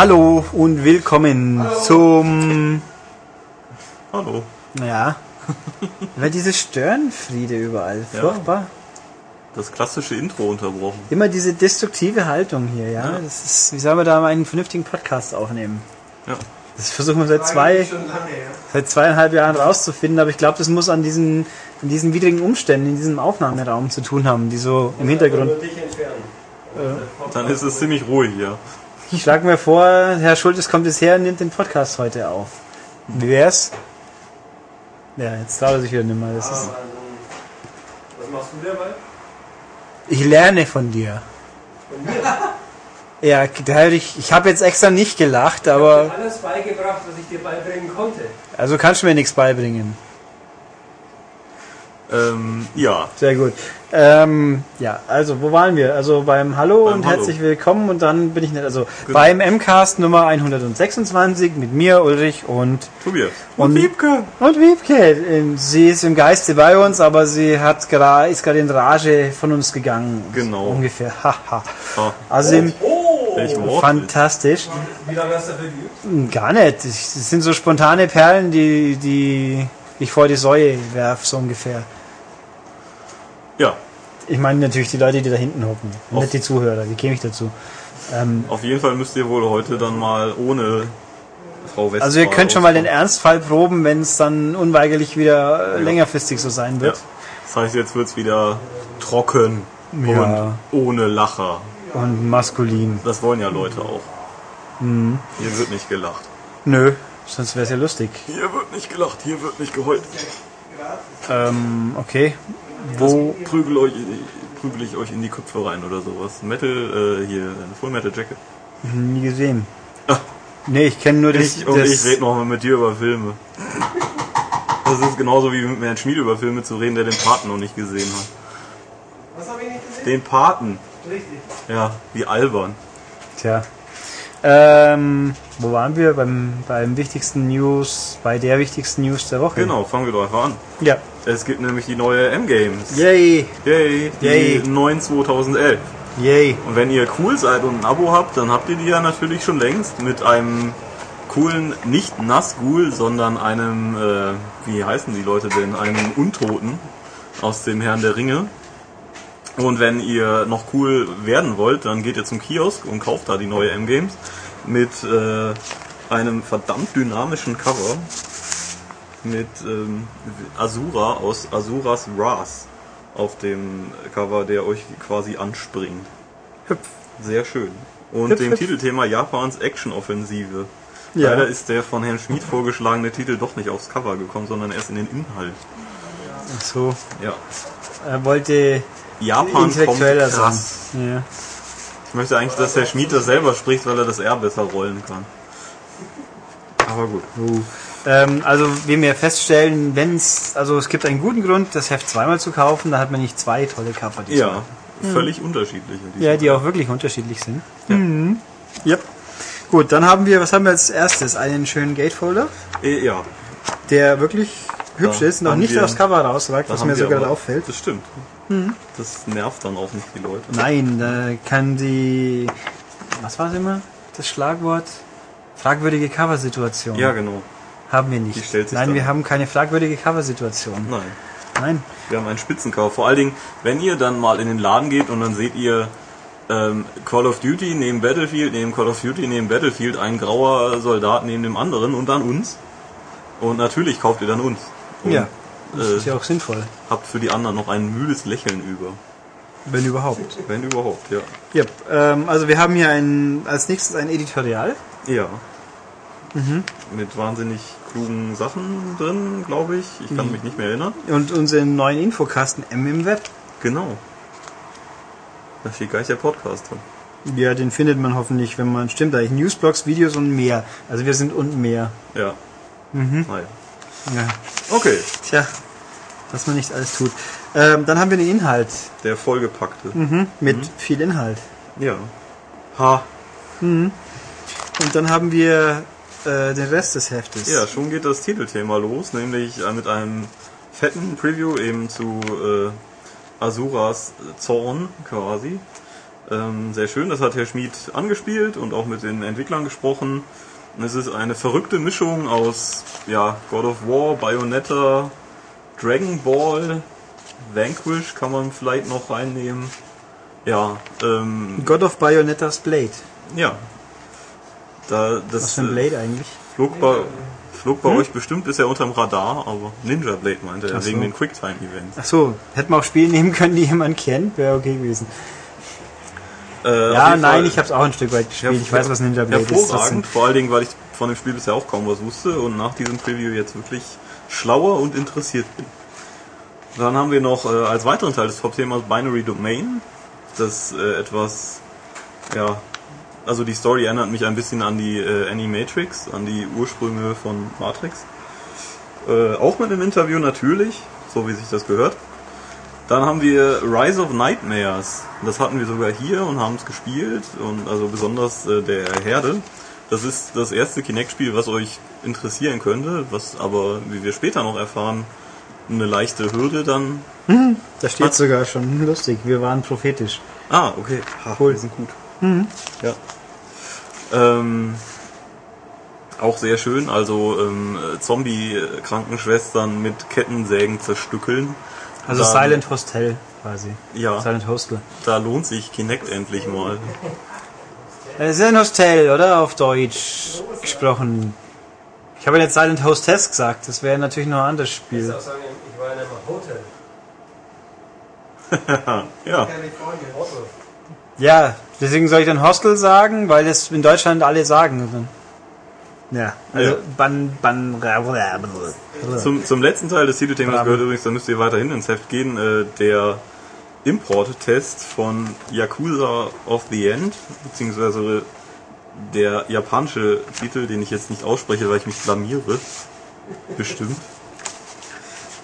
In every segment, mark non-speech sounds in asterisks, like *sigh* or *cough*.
Hallo und willkommen zum. Hallo. Ja. *laughs* Weil diese Störenfriede überall. Ja. Furchtbar. Das klassische Intro unterbrochen. Immer diese destruktive Haltung hier, ja. Ja. Das ist, wie soll man da mal einen vernünftigen Podcast aufnehmen? Ja. Das versuchen wir seit zwei, ja. seit zweieinhalb Jahren rauszufinden, aber ich glaube, das muss an diesen, an diesen widrigen Umständen in diesem Aufnahmeraum zu tun haben, die so im Hintergrund. Entfernen. Dann ist es ziemlich ruhig hier. Ich schlage mir vor, Herr Schultes kommt jetzt her und nimmt den Podcast heute auf. Wie wär's? Ja, jetzt traut er sich wieder nicht mehr. Das ist, was machst du dabei? ich lerne von dir. Von mir? *laughs* Ja, ich, ich habe jetzt extra nicht gelacht, Ich aber dir alles beigebracht, was ich dir beibringen konnte. also kannst du mir nichts beibringen. Ähm, ja. Sehr gut. Ähm, ja, also wo waren wir? Also beim Hallo Beim und Hallo. herzlich willkommen und dann bin ich nicht, also Genau. beim MCAST Nummer 126 mit mir, Ulrich und Tobias. Und Wiebke. Und Wiebke, ähm, sie ist im Geiste bei uns, aber sie hat gra- ist gerade in Rage von uns gegangen. Genau. Ungefähr. Haha. Ah, Also im, Oh! fantastisch. Wie lange hast du dafür geübt? Gar nicht. Das sind so spontane Perlen, die, die ich vor die Säue werf, so ungefähr. Ja. Ich meine natürlich die Leute, die da hinten hocken. Auf- Nicht die Zuhörer, wie käme ich dazu? Ähm, Auf jeden Fall müsst ihr wohl heute dann mal ohne Frau Westphal. also ihr könnt schon mal den. Ernstfall proben, wenn es dann unweigerlich wieder äh, längerfristig so sein Ja. wird. Das heißt, jetzt wird's wieder trocken Ja. und ohne Lacher. Und maskulin. Das wollen ja Leute auch. Mhm. Hier wird nicht gelacht. Nö, sonst wäre es ja lustig. Hier wird nicht gelacht, hier wird nicht geheult. Ähm, okay. Wo? Prügel, euch, prügel ich euch in die Köpfe rein oder sowas. Metal, äh, hier, Full Metal Jacket. Nie gesehen. Ah. Nee, ich kenne nur das. Ich und das ich rede noch mal mit dir über Filme. Das ist genauso wie mit Herrn Schmied über Filme zu reden, der den Paten noch nicht gesehen hat. Was habe ich nicht gesehen? Den Paten. Richtig. Ja, wie albern. Tja. Ähm, wo waren wir? Beim, beim wichtigsten News, bei der wichtigsten News der Woche. Genau, fangen wir doch einfach an. Ja. Es gibt nämlich die neue M-Games. Yay. Yay, die Yay. neuen 2011. Yay. Und wenn ihr cool seid und ein Abo habt, dann habt ihr die ja natürlich schon längst mit einem coolen, nicht Nazgul, sondern einem, äh, wie heißen die Leute denn, einem Untoten aus dem Herrn der Ringe. Und wenn ihr noch cool werden wollt, dann geht ihr zum Kiosk und kauft da die neue M-Games mit äh, einem verdammt dynamischen Cover mit ähm, Asura aus Asuras Wrath auf dem Cover, der euch quasi anspringt. Hüpf. Sehr schön. Und Hüpf, dem hüpf. Titelthema Japans Action-Offensive. Ja. Leider ist der von Herrn Schmid vorgeschlagene Titel doch nicht aufs Cover gekommen, sondern erst in den Inhalt. Ach so. Ja. Er wollte Japan intellektueller sein. krass. Ja. Ich möchte eigentlich, dass Herr Schmid das selber spricht, weil er das R besser rollen kann. Aber gut. Ähm, also wie wir feststellen, wenn es, also es gibt einen guten Grund, das Heft zweimal zu kaufen, da hat man nicht zwei tolle Cover. Ja, völlig unterschiedliche. Ja, die auch wirklich unterschiedlich sind. Mhm. Yep. Gut, dann haben wir, was haben wir als erstes? Einen schönen Gatefolder, Äh, ja, der wirklich hübsch Da ist, noch nicht wir- aufs Cover rausragt, was mir wir sogar aber- auffällt. Das stimmt. Mhm. Das nervt dann auch nicht die Leute. Nein, da kann die, was war es immer? Das Schlagwort? Fragwürdige Coversituation. Ja, genau. Haben wir nicht. Nein, wir haben keine fragwürdige Coversituation. Nein. Nein. Wir haben einen Spitzencover. Vor allen Dingen, wenn ihr dann mal in den Laden geht und dann seht ihr ähm, Call of Duty neben Battlefield, neben Call of Duty neben Battlefield, ein grauer Soldat neben dem anderen und dann uns. Und natürlich kauft ihr dann uns. Und, Ja. Das Äh, ist ja auch sinnvoll. habt für die anderen noch ein müdes Lächeln über. Wenn überhaupt. Wenn überhaupt, ja. Yep. Ähm, also wir haben hier ein, als nächstes ein Editorial. Ja. Mit wahnsinnig klugen Sachen drin, glaube ich. Ich kann mich nicht mehr erinnern. Und unseren neuen Infokasten M im Web. Genau. Da steht gleich der Podcast drin. Ja, den findet man hoffentlich, wenn man stimmt eigentlich Newsblogs, Videos und mehr. Also wir sind und mehr. Ja. Naja. Ja. Okay. Tja, was man nicht alles tut. Ähm, dann haben wir den Inhalt Der vollgepackte. mhm. mit viel Inhalt. Ja. Ha. Und dann haben wir äh, den Rest des Heftes. Ja, schon geht das Titelthema los, nämlich äh, mit einem fetten Preview eben zu äh, Asuras Zorn quasi. Ähm, sehr schön, das hat Herr Schmid angespielt und auch mit den Entwicklern gesprochen. Und es ist eine verrückte Mischung aus ja, God of War, Bayonetta, Dragon Ball, Vanquish kann man vielleicht noch reinnehmen. Ja, ähm, God of Bayonettas Blade. ja. Da, Was das für ein äh, Blade eigentlich? flog bei, flog bei euch bestimmt bisher unterm Radar, aber Ninja Blade meinte er, so. wegen den Quicktime-Events. Ach so, hätten wir auch Spiele nehmen können, die jemand kennt, wäre okay gewesen. Äh, Ja, nein, Fall ich habe es auch ein Stück weit gespielt. Ich weiß, was Ninja Blade ist. Das Hervorragend, vor allen Dingen, weil ich von dem Spiel bisher auch kaum was wusste und nach diesem Preview jetzt wirklich schlauer und interessiert bin. Dann haben wir noch äh, als weiteren Teil des Hauptthemas Binary Domain, das äh, etwas, ja, also die Story erinnert mich ein bisschen an die äh, Animatrix, an die Ursprünge von Matrix. Äh, auch mit einem Interview natürlich, so wie sich das gehört. Dann haben wir Rise of Nightmares. Das hatten wir sogar hier und haben es gespielt und also besonders äh, der Herde. Das ist das erste Kinect-Spiel, was euch interessieren könnte, was aber, wie wir später noch erfahren, eine leichte Hürde dann. da steht sogar schon lustig. Wir waren prophetisch. Ah, okay. Ha, Cool. Wir sind gut. Ja. Ähm, auch sehr schön, also ähm, Zombie-Krankenschwestern mit Kettensägen zerstückeln. Also Dann- Silent Hostel quasi. Ja, Silent Hostel. da lohnt sich Kinect endlich mal. Es ist ein Hostel, oder? Auf Deutsch gesprochen. Ich habe jetzt Silent Hostess gesagt. Das wäre natürlich noch ein anderes Ich Spiel. muss auch sagen, ich war in einem Hotel. *laughs* Ja. Ja, deswegen soll ich dann Hostel sagen, weil das in Deutschland alle sagen. Ja, also Ja. Ban, Ban, zum, zum letzten Teil des Titelthemas gehört übrigens, da müsst ihr weiterhin ins Heft gehen, äh, der Import-Test von Yakuza of the End, beziehungsweise der japanische Titel, den ich jetzt nicht ausspreche, weil ich mich blamiere. Bestimmt.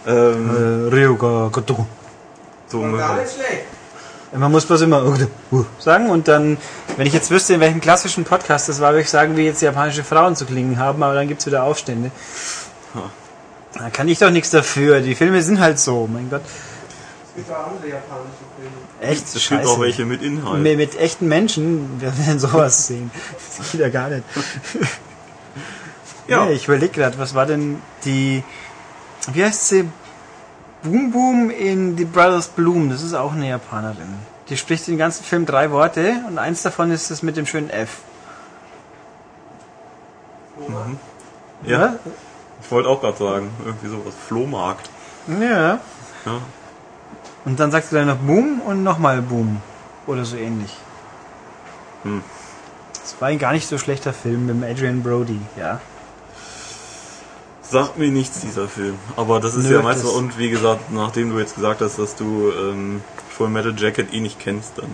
Ähm, äh, Ryuga Gotoku. so, Gar nicht schlecht. Man muss bloß immer sagen und dann, wenn ich jetzt wüsste, in welchem klassischen Podcast das war, würde ich sagen, wie jetzt japanische Frauen zu klingen haben, aber dann gibt's wieder Aufstände. Da kann ich doch nichts dafür. Die Filme sind halt so, mein Gott. Es gibt auch andere japanische Filme. Echt es gibt scheiße. auch welche mit Inhalt. mit, mit echten Menschen, wer will denn sowas sehen? Das geht ja gar nicht. Ja. Nee, ich überlege gerade, was war denn die, wie heißt sie? Boom Boom in The Brothers Bloom, das ist auch eine Japanerin. Die spricht den ganzen Film drei Worte und eins davon ist das mit dem schönen F. Ja, ich wollte auch gerade sagen, irgendwie sowas. Flohmarkt. Ja. Ja. Und dann sagt sie dann noch Boom und nochmal Boom. Oder so ähnlich. Hm. Das war ein gar nicht so schlechter Film mit Adrian Brody, ja. Sagt mir nichts, dieser Film. Aber das ist Nö, ja meistens, und wie gesagt, nachdem du jetzt gesagt hast, dass du ähm, Full Metal Jacket eh nicht kennst, dann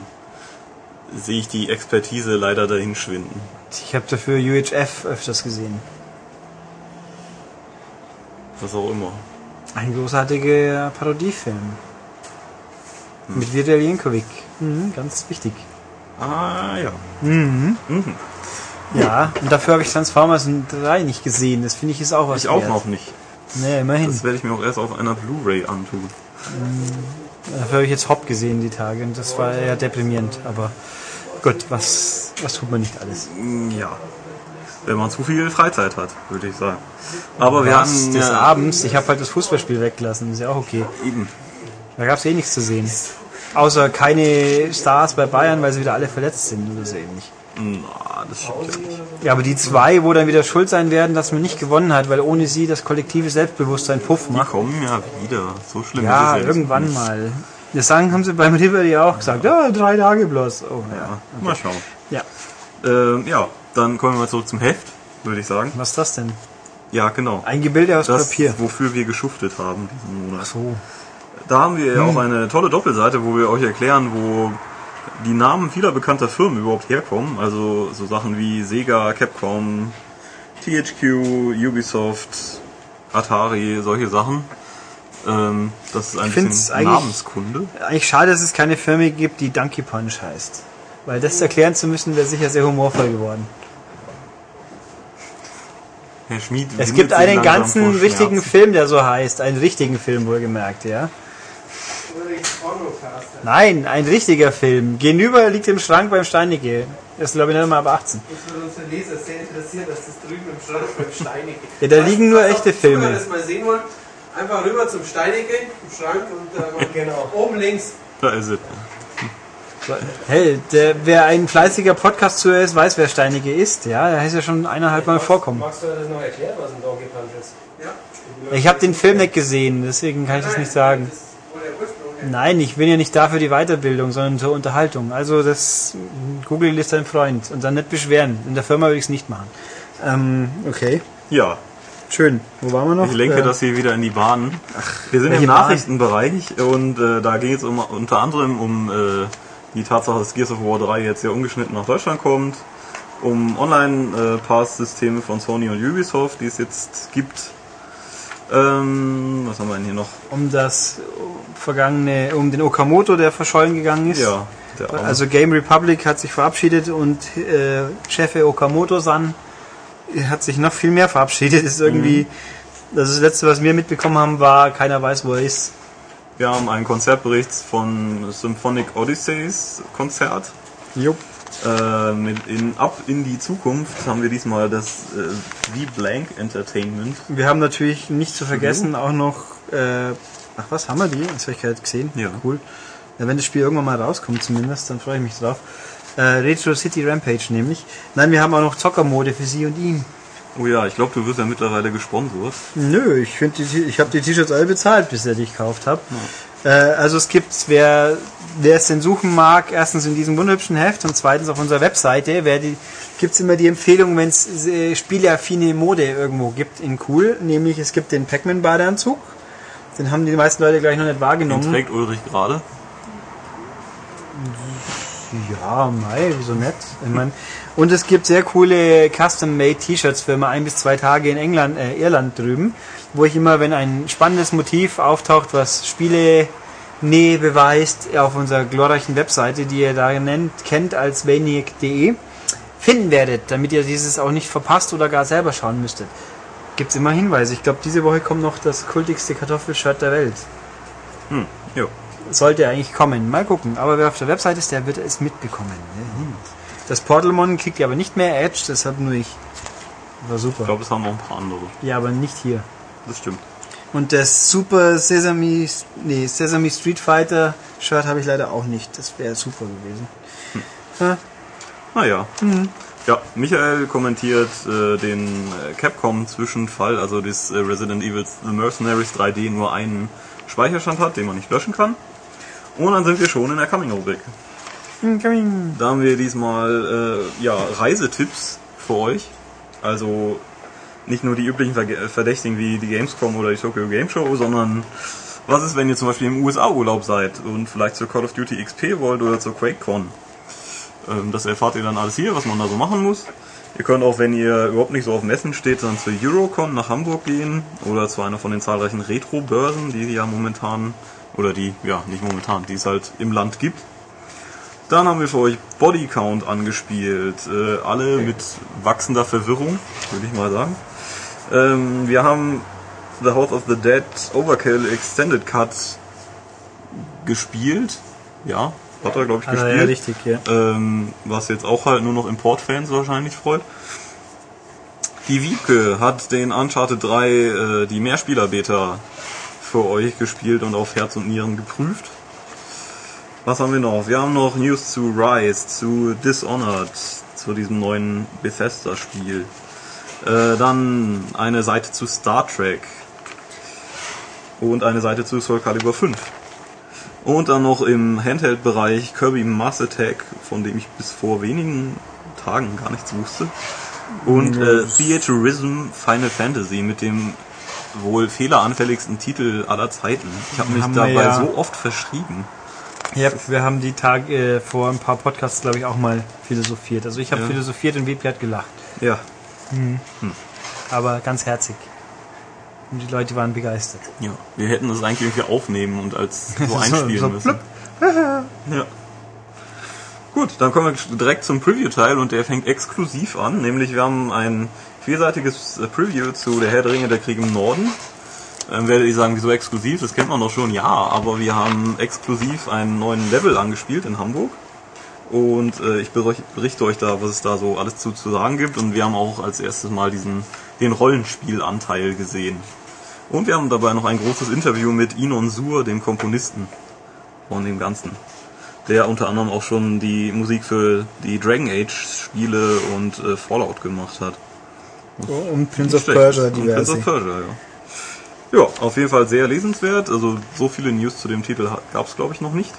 sehe ich die Expertise leider dahin schwinden. Ich habe dafür UHF öfters gesehen. Was auch immer. Ein großartiger Parodiefilm. Mit Vitali Jenkovic. Mhm, ganz wichtig. Ah, ja. Ja, und dafür habe ich Transformers 3 nicht gesehen. Das finde ich ist auch was Ich auch wert. noch nicht. Nee, immerhin. Das werde ich mir auch erst auf einer Blu-ray antun. Dafür habe ich jetzt Hop gesehen die Tage und das war eher deprimierend. Aber gut, was, was tut man nicht alles? Mm, Ja. Wenn man zu viel Freizeit hat, würde ich sagen. Aber wir Was, hatten des ja, Abends, ich habe halt das Fußballspiel weggelassen, ist ja auch okay. eben. Da gab es eh nichts zu sehen. Außer keine Stars bei Bayern, weil sie wieder alle verletzt sind oder so ähnlich. Na, das stimmt ja nicht. Ja, aber die zwei, wo dann wieder schuld sein werden, dass man nicht gewonnen hat, weil ohne sie das kollektive Selbstbewusstsein Puff Die macht. kommen ja wieder. So schlimm Ja, ist es ja irgendwann nicht. mal. Das sagen haben sie beim Riveri auch gesagt. Ja, drei Tage bloß. Oh, ja. Ja, mal schauen. ja. Ähm, ja, dann kommen wir mal zurück zum Heft, würde ich sagen. Was ist das denn? Ja, genau. Ein Gebilde aus Das, Papier. wofür wir geschuftet haben diesen Monat. So. Da haben wir ja Hm. auch eine tolle Doppelseite, wo wir euch erklären, wo die Namen vieler bekannter Firmen überhaupt herkommen. Also so Sachen wie Sega, Capcom, THQ, Ubisoft, Atari, solche Sachen. Ähm, das ist ein find's bisschen eigentlich- Namenskunde. Eigentlich schade, dass es keine Firma gibt, die Donkey Punch heißt. Weil das erklären zu müssen, wäre sicher sehr humorvoll geworden. Herr Schmid Es gibt einen ganzen richtigen. Film, der so heißt. Einen richtigen Film wohlgemerkt, ja. Nein, ein richtiger Film. Gegenüber liegt im Schrank beim Steinecke. Das ist, glaube ich, nicht mal ab 18. Das würde unsere Leser sehr interessieren, dass das drüben im Schrank beim Steinecke. Ja, da liegen nur echte Filme. das mal sehen wollen, einfach rüber zum Steinecke im Schrank und äh, mal *laughs* Genau. oben links. Da ist es. Hey, der, wer ein fleißiger Podcast-Zuhörer ist, weiß, wer Steinecke ist. Ja, er ist ja schon eineinhalb Mal vorkommen. Magst du das noch erklären, was ein Donkey Punch ist? Ja. Ich habe den Film nicht gesehen, deswegen kann ich das nicht sagen. Das Nein, ich bin ja nicht da für die Weiterbildung, sondern zur Unterhaltung. Also das Google ist dein Freund und dann nicht beschweren. In der Firma würde ich es nicht machen. Ähm, okay, Ja, schön. Wo waren wir noch? ich lenke Äh, das hier wieder in die Bahn. Wir sind im Bahn? Nachrichtenbereich und äh, da geht es um, unter anderem um äh, die Tatsache, dass Gears of War 3 jetzt sehr ungeschnitten nach Deutschland kommt, um Online-Pass-Systeme von Sony und Ubisoft, die es jetzt gibt. Ähm, was haben wir denn hier noch? um das vergangene, um den Okamoto, der verschollen gegangen ist. Ja. Also Game Republic hat sich verabschiedet und äh, Chef Okamoto-san hat sich noch viel mehr verabschiedet. Ist irgendwie, das, ist das letzte, was wir mitbekommen haben, war, keiner weiß, wo er ist. Wir haben einen Konzertbericht von Symphonic Odysseys Konzert. Jupp. Äh, mit in Ab in die Zukunft haben wir diesmal das äh, V-Blank Entertainment. Wir haben natürlich nicht zu vergessen auch noch, äh, ach was, haben wir die? Das habe ich gerade gesehen. Ja. Cool. Ja, wenn das Spiel irgendwann mal rauskommt zumindest, dann freue ich mich drauf. Äh, Retro City Rampage nämlich. Nein, wir haben auch noch Zockermode für sie und ihn. Oh ja, ich glaube, du wirst ja mittlerweile gesponsert. Nö, ich finde, ich habe die T-Shirts alle bezahlt, bis ich die gekauft habe. Äh, also es gibt, wer, wer es denn suchen mag, erstens in diesem wunderhübschen Heft und zweitens auf unserer Webseite, die, gibt's immer die Empfehlung, wenn es äh, spieleaffine Mode irgendwo gibt in cool, nämlich es gibt den Pac-Man Badeanzug. Den haben die meisten Leute gleich noch nicht Den wahrgenommen. trägt Ulrich gerade. Ja, mei, wieso nett? Ich mein, und es gibt sehr coole Custom-Made T-Shirts für immer ein bis zwei Tage in England, äh, Irland drüben, wo ich immer, wenn ein spannendes Motiv auftaucht, was Spiele Nähe beweist, auf unserer glorreichen Webseite, die ihr da nennt, kennt als maniac.de, finden werdet, damit ihr dieses auch nicht verpasst oder gar selber schauen müsstet. Gibt's immer Hinweise. Ich glaube, diese Woche kommt noch das kultigste Kartoffelshirt der Welt. Hm, jo. Sollte eigentlich kommen. Mal gucken. Aber wer auf der Website ist, der wird es mitbekommen. Hm. Das Portalmon kriegt ja aber nicht mehr Edge, das habe nur ich. War Ich super. glaube, es haben noch ein paar andere. Ja, aber nicht hier. Das stimmt. Und das Super Sesame, nee, Sesame Street Fighter Shirt habe ich leider auch nicht. Das wäre super gewesen. Ja, Naja. Mhm. Ja, Michael kommentiert äh, den äh, Capcom-Zwischenfall, also das äh, Resident Evil The Mercenaries 3D nur einen Speicherstand hat, den man nicht löschen kann. Und dann sind wir schon in der Coming-Rubrik. Da haben wir diesmal äh, ja, Reisetipps für euch. Also nicht nur die üblichen Verge- Verdächtigen wie die Gamescom oder die Tokyo Game Show, sondern was ist, wenn ihr zum Beispiel im USA-Urlaub seid und vielleicht zur Call of Duty XP wollt oder zur QuakeCon? Ähm, das erfahrt ihr dann alles hier, was man da so machen muss. Ihr könnt auch, wenn ihr überhaupt nicht so auf Messen steht, dann zur Eurocon nach Hamburg gehen oder zu einer von den zahlreichen Retro-Börsen, die ja momentan, oder die, ja, nicht momentan, die es halt im Land gibt. Dann haben wir für euch Body Count angespielt. Äh, alle mit wachsender Verwirrung, würde ich mal sagen. Ähm, wir haben The House of the Dead Overkill Extended Cut gespielt. Ja, hat er, glaube ich, gespielt. ja, richtig, ja. Ähm, was jetzt auch halt nur noch Import-Fans wahrscheinlich freut. Die Wiebke hat den Uncharted 3, äh, die Mehrspieler-Beta für euch gespielt und auf Herz und Nieren geprüft. Was haben wir noch? Wir haben noch News zu Rise, zu Dishonored, zu diesem neuen Bethesda-Spiel. Äh, dann eine Seite zu Star Trek und eine Seite zu Soul Calibur 5. Und dann noch im Handheld-Bereich Kirby Mass Attack, von dem ich bis vor wenigen Tagen gar nichts wusste. Und äh, Theaturism Final Fantasy mit dem wohl fehleranfälligsten Titel aller Zeiten. Ich habe mich dabei ja- so oft verschrieben. Ja, wir haben die Tage äh, vor ein paar Podcasts, glaube ich, auch mal philosophiert. Also ich habe Ja. philosophiert und Wiebke hat gelacht. Ja, Aber ganz herzig. Und die Leute waren begeistert. ja. Wir hätten das eigentlich irgendwie aufnehmen und als *laughs* so So- einspielen so müssen. *laughs* ja. Gut, dann kommen wir direkt zum Preview-Teil und der fängt exklusiv an. Nämlich wir haben ein vierseitiges äh, Preview zu Der Herr der Ringe, der Krieg im Norden. Dann werdet ihr sagen, wieso exklusiv? Das kennt man doch schon. Ja, aber wir haben exklusiv einen neuen Level angespielt in Hamburg. Und äh, ich berich- berichte euch da, was es da so alles zu, zu sagen gibt. Und wir haben auch als erstes mal diesen den Rollenspielanteil gesehen. Und wir haben dabei noch ein großes Interview mit Inon Sur, dem Komponisten von dem Ganzen. Der unter anderem auch schon die Musik für die Dragon Age Spiele und äh, Fallout gemacht hat. Und Prince of. Persia Und Prince of Persia, ja. Ja, auf jeden Fall sehr lesenswert. Also so viele News zu dem Titel gab es, glaube ich, noch nicht.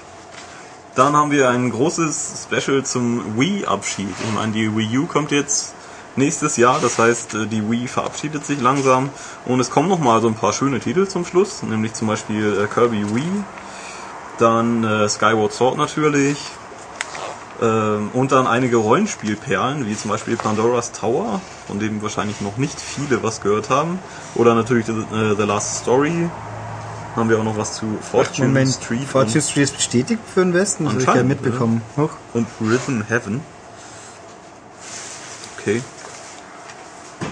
Dann haben wir ein großes Special zum Wii-Abschied. Ich meine, die Wii U kommt jetzt nächstes Jahr, das heißt, äh, die Wii verabschiedet sich langsam. Und es kommen nochmal so ein paar schöne Titel zum Schluss, nämlich zum Beispiel äh, Kirby Wii, dann äh, Skyward Sword natürlich, ähm, und dann einige Rollenspielperlen, wie zum Beispiel Pandora's Tower, von dem wahrscheinlich noch nicht viele was gehört haben. Oder natürlich The, äh, The Last Story. Haben wir auch noch was zu Fortune Moment, Street Fortune Street ist bestätigt für den Westen? Habe ich ja mitbekommen. Hoch. und, Rhythm Heaven. Okay.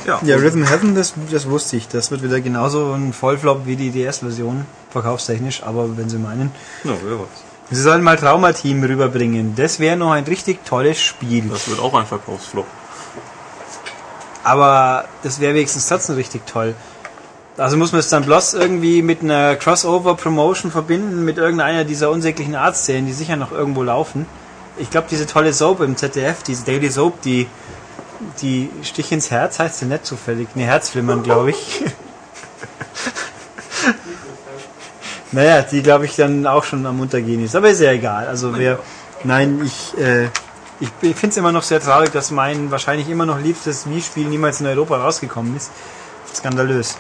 Ja, Ja, Rhythm Heaven, das, das wusste ich. Das wird wieder genauso ein Vollflop wie die DS-Version, verkaufstechnisch, aber wenn Sie meinen. ja, wer weiß. Sie sollen mal Traumateam rüberbringen. Das wäre noch ein richtig tolles Spiel. Das wird auch ein Verkaufsflop. Aber das wäre wenigstens trotzdem richtig toll. Also muss man es dann bloß irgendwie mit einer Crossover-Promotion verbinden, mit irgendeiner dieser unsäglichen Arztserien, die sicher noch irgendwo laufen. Ich glaube, diese tolle Soap im ZDF, diese Daily Soap, die, die Stich ins Herz heißt sie nicht zufällig. Ne, Herzflimmern, glaube ich. *laughs* naja, die glaube ich dann auch schon am Untergehen ist. Aber ist ja egal. Also wer, nein, ich, äh, ich, finde es immer noch sehr traurig, dass mein wahrscheinlich immer noch liebstes Wii-Spiel niemals in Europa rausgekommen ist. Skandalös.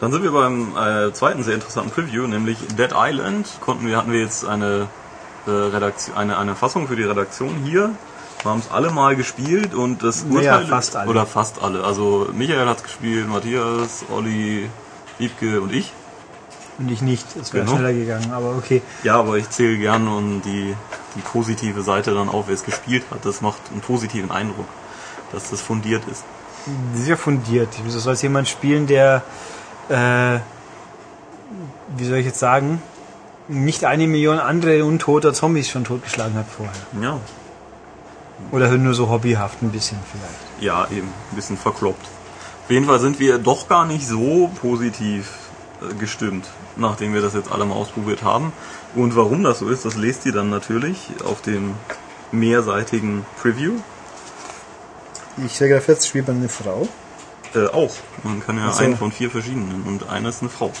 Dann sind wir beim äh, zweiten sehr interessanten Preview, nämlich Dead Island. Konnten wir, hatten wir jetzt eine, äh, Redaktion, eine, eine Fassung für die Redaktion hier. Wir haben es alle mal gespielt und das Urteil... fast alle. Oder fast alle. Also Michael hat gespielt, Matthias, Olli, Wiebke und ich. Und ich nicht. Es wäre Genau. schneller gegangen, aber okay. Ja, aber ich zähle gern und die, die positive Seite dann auf, wer es gespielt hat. Das macht einen positiven Eindruck, dass das fundiert ist. Sehr fundiert. Wieso soll es jemand spielen, der, äh, wie soll ich jetzt sagen, nicht eine Million andere untoter Zombies schon totgeschlagen hat vorher? Ja, Oder nur so hobbyhaft ein bisschen vielleicht. ja, eben, ein bisschen verkloppt. Auf jeden Fall sind wir doch gar nicht so positiv gestimmt, nachdem wir das jetzt alle mal ausprobiert haben. Und warum das so ist, das lest ihr dann natürlich auf dem mehrseitigen Preview. Ich stelle gerade fest, spielt man eine Frau. Äh, auch. Man kann ja so. einen von vier verschiedenen und einer ist eine Frau.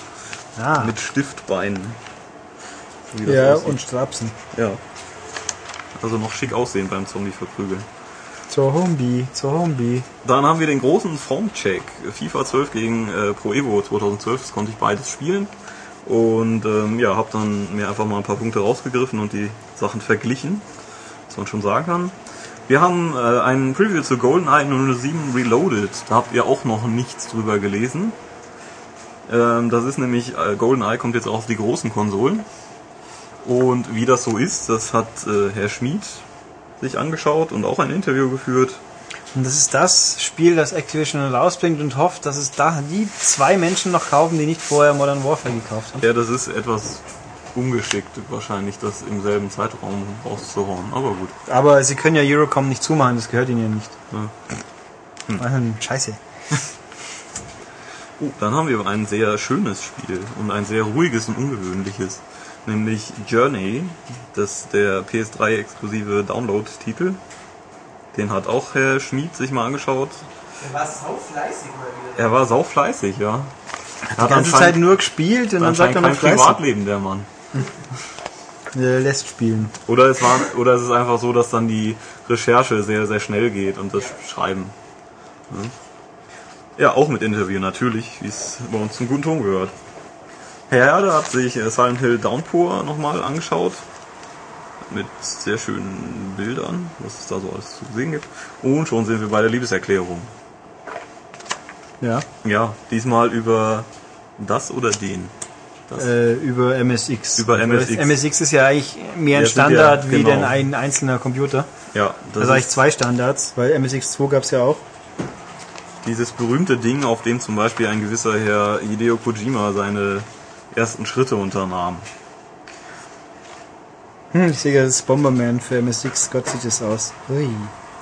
Ah, Mit Stiftbeinen. So ja, aussieht. und Strapsen. Ja. Also noch schick aussehen beim Zombie verprügeln. Zur Homebie, zur Homebie. Dann haben wir den großen Formcheck. FIFA 12 gegen äh, Pro Evo 2012. Das konnte ich beides spielen. Und ähm, ja, habe dann mir einfach mal ein paar Punkte rausgegriffen und die Sachen verglichen. Was man schon sagen kann. Wir haben äh, einen Preview zu GoldenEye 007 Reloaded. Da habt ihr auch noch nichts drüber gelesen. Ähm, das ist nämlich, äh, GoldenEye kommt jetzt auch auf die großen Konsolen. Und wie das so ist, das hat äh, Herr Schmid sich angeschaut und auch ein Interview geführt. Und das ist das Spiel, das Activision rausbringt und hofft, dass es da die zwei Menschen noch kaufen, die nicht vorher Modern Warfare gekauft haben. Ja, das ist etwas ungeschickt, wahrscheinlich das im selben Zeitraum rauszuhauen. Aber gut. Aber sie können ja Eurocom nicht zumachen, das gehört ihnen ja nicht. Ja. Also, scheiße. *laughs* Oh, dann haben wir ein sehr schönes Spiel und ein sehr ruhiges und ungewöhnliches. Nämlich Journey, das ist der PS3-exklusive Download-Titel. Den hat auch Herr Schmid sich mal angeschaut. Der war so fleißig mal wieder. Er war saufleißig, ja. Die ganze Zeit nur gespielt und dann sagt er noch fleißig. Privatleben, der Mann. Er lässt spielen. Oder es, war, oder es ist einfach so, dass dann die Recherche sehr, sehr schnell geht und das Schreiben. Ja, auch mit Interview natürlich, wie es bei uns zum guten Ton gehört. Herr Erde hat sich Silent Hill Downpour nochmal angeschaut. Mit sehr schönen Bildern, was es da so alles zu sehen gibt. Und schon sind wir bei der Liebeserklärung. Ja. Ja, diesmal über das oder den. Das. Äh, über MSX. Über MSX. MSX ist ja eigentlich mehr ein Ja, sind ja, Standard wie genau. denn ein einzelner Computer. ja, das Also eigentlich zwei Standards, weil MSX 2 gab es ja auch. Dieses berühmte Ding, auf dem zum Beispiel ein gewisser Herr Hideo Kojima seine ersten Schritte unternahm. Hm, ich sehe gerade das Bomberman für MSX. Gott sieht es aus. Ui.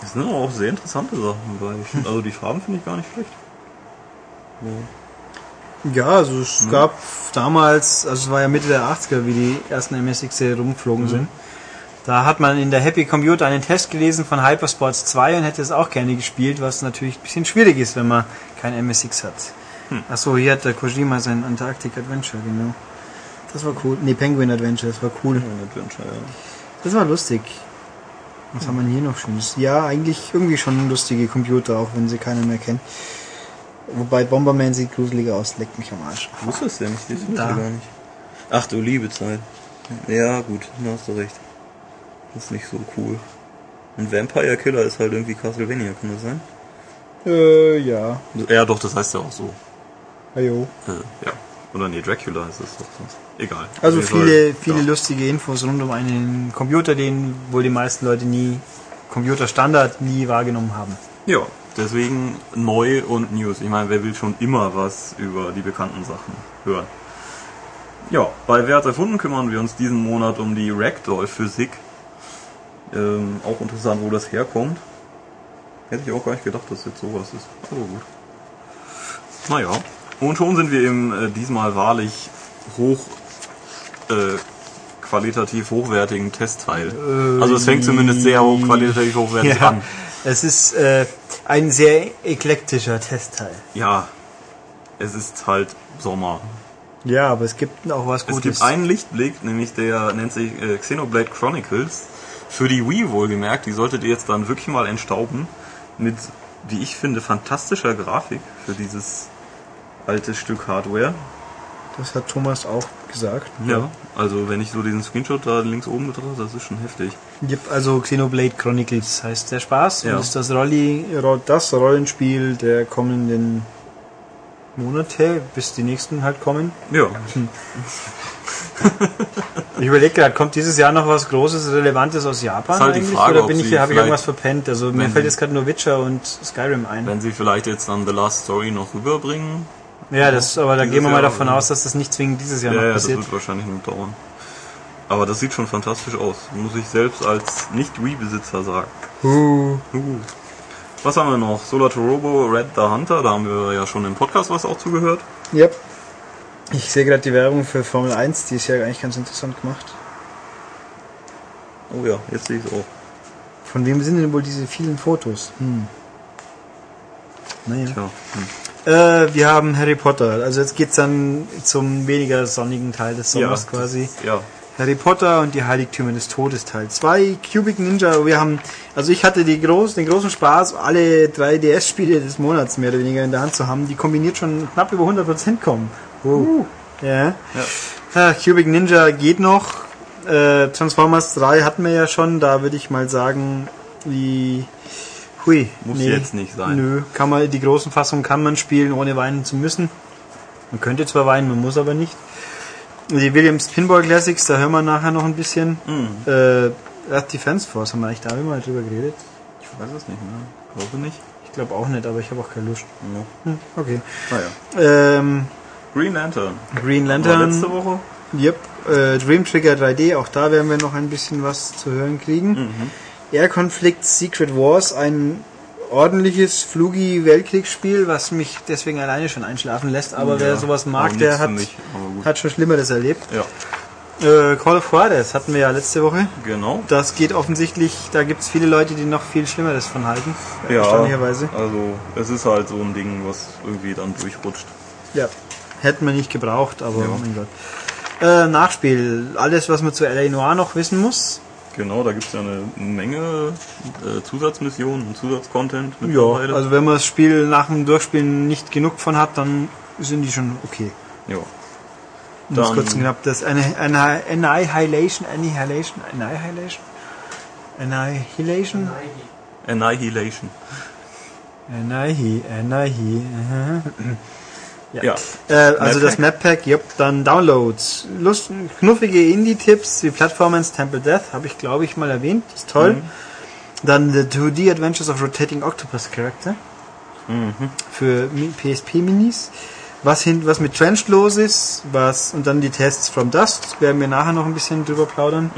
Das sind aber auch sehr interessante Sachen bei. Ich find, also die Farben finde ich gar nicht schlecht. Ja, also es gab damals, also es war ja Mitte der 80er, wie die ersten MSX rumflogen sind. Da hat man in der Happy Computer einen Test gelesen von Hypersports 2 und hätte es auch gerne gespielt, was natürlich ein bisschen schwierig ist, wenn man kein MSX hat. Achso, hier hat der Kojima sein Antarctic Adventure, genau. Das war cool. Nee, Penguin Adventure, das war cool. Adventure, ja. Das war lustig. Was haben wir hier noch Schönes? Ja, eigentlich irgendwie schon lustige Computer, auch wenn sie keiner mehr kennt. Wobei Bomberman sieht gruseliger aus, leckt mich am Arsch. Wo ist das denn? Ich sehe es gar nicht. Ach du liebe Zeit. Ja, gut, da hast du recht. Das ist nicht so cool. Und Vampire Killer ist halt irgendwie Castlevania, kann das sein? Äh, ja. Ja, doch, das heißt ja auch so. Ajo. Äh, ja. Oder nee, Dracula heißt es doch sonst. Egal. Also viele, Fall, viele ja. lustige Infos rund um einen Computer, den wohl die meisten Leute nie, Computerstandard nie wahrgenommen haben. Ja, deswegen neu und News. Ich meine, wer will schon immer was über die bekannten Sachen hören? Ja, bei Wer hat erfunden kümmern wir uns diesen Monat um die Ragdoll-Physik. Ähm, auch interessant, wo das herkommt. Hätte ich auch gar nicht gedacht, dass jetzt sowas ist. Aber gut. Naja. Und schon sind wir im äh, diesmal wahrlich hoch äh, qualitativ hochwertigen Testteil. also es fängt zumindest sehr hoch qualitativ hochwertig Ja, an. es ist äh, ein sehr eklektischer Testteil. Ja, es ist halt Sommer. Ja, aber es gibt auch was Es Gutes. gibt einen Lichtblick, nämlich der nennt sich äh, Xenoblade Chronicles. Für die Wii wohlgemerkt, die solltet ihr jetzt dann wirklich mal entstauben. Mit, wie ich finde, fantastischer Grafik für dieses alte Stück Hardware. das hat Thomas auch gesagt. Ja. Also wenn ich so diesen Screenshot da links oben betrachte, das ist schon heftig. Yep, also Xenoblade Chronicles heißt der Spaß Ja. und ist das, Rolli, Ro- das Rollenspiel der kommenden Monate, bis die nächsten halt kommen. Ja. Ich überlege gerade, kommt dieses Jahr noch was Großes, Relevantes aus Japan halt eigentlich? Frage, oder bin ich hier, habe ich irgendwas verpennt? Also mir fällt jetzt gerade nur Witcher und Skyrim ein. Wenn sie vielleicht jetzt dann The Last Story noch rüberbringen. Ja, das, aber da gehen wir mal Jahr, davon aus, dass das nicht zwingend dieses Jahr Ja, noch ja, das passiert. wird wahrscheinlich noch dauern. Aber das sieht schon fantastisch aus. Muss ich selbst als Nicht-Wii-Besitzer sagen. Uh, Uh. Was haben wir noch? Solar to Robo, Red the Hunter, da haben wir ja schon im Podcast was auch zugehört. yep. Ich sehe gerade die Werbung für Formel 1, die ist ja eigentlich ganz interessant gemacht. Oh ja, jetzt sehe ich es auch. Von wem sind denn wohl diese vielen Fotos? Hm. Naja. Tja, hm. Äh, wir haben Harry Potter. Also jetzt geht's dann zum weniger sonnigen Teil des Sommers ja, quasi. Ja, Harry Potter und die Heiligtümer des Todes Teil 2, Cubic Ninja. Wir haben, also ich hatte groß, den großen Spaß, alle drei DS-Spiele des Monats mehr oder weniger in der Hand zu haben, die kombiniert schon knapp über 100% kommen. Uh. Ja. ja. Cubic Ninja geht noch. Äh, Transformers 3 hatten wir ja schon, da würde ich mal sagen, wie hui, Muss jetzt nicht sein. Nö, kann man die großen Fassungen kann man spielen, ohne weinen zu müssen. Man könnte zwar weinen, man muss aber nicht. Die Williams Pinball Classics, da hören wir nachher noch ein bisschen. Mhm. Äh, Earth Defense Force, haben wir eigentlich da mal drüber geredet? ich weiß es nicht mehr. Glaube nicht. Ich glaube auch nicht, aber ich habe auch keine Lust. Ja. Hm, okay. Naja. Ähm, Green Lantern. Green War Lantern. letzte Woche. Yep. Äh, Dream Trigger 3D, auch da werden wir noch ein bisschen was zu hören kriegen. Mhm. Air Conflict Secret Wars, ein ordentliches Flugi-Weltkriegsspiel, was mich deswegen alleine schon einschlafen lässt. Aber wer Ja, sowas mag, der hat, mich, hat schon Schlimmeres erlebt. Ja, Äh, Call of Juarez hatten wir ja letzte Woche. genau. Das geht offensichtlich, da gibt es viele Leute, die noch viel Schlimmeres von halten. Ja, Erstaunlicherweise. also es ist halt so ein Ding, was irgendwie dann durchrutscht. Ja. Hätten wir nicht gebraucht, aber Ja. oh mein Gott. Äh, Nachspiel. Alles, was man zu LA Noir noch wissen muss. Genau, da gibt es ja eine Menge äh, Zusatzmissionen und Zusatzcontent Ja, also wenn man das Spiel nach dem Durchspielen nicht genug von hat, dann sind die schon okay. ja. Um das Dann- kurz und knapp, das eine, eine Annihilation, Annihilation, Annihilation, Annihilation, Annihilation. Annihi, Annihi, aha. Ja. Äh, also Map das? Map Pack, yep, dann Downloads. Lust, knuffige Indie-Tipps wie Platformance Temple Death, habe ich glaube ich mal erwähnt, ist toll. Mhm. Dann The 2D Adventures of Rotating Octopus Character. für Mi- PSP-Minis. Was, hin, was mit Trench los ist, was und dann die Tests from Dust, werden wir nachher noch ein bisschen drüber plaudern.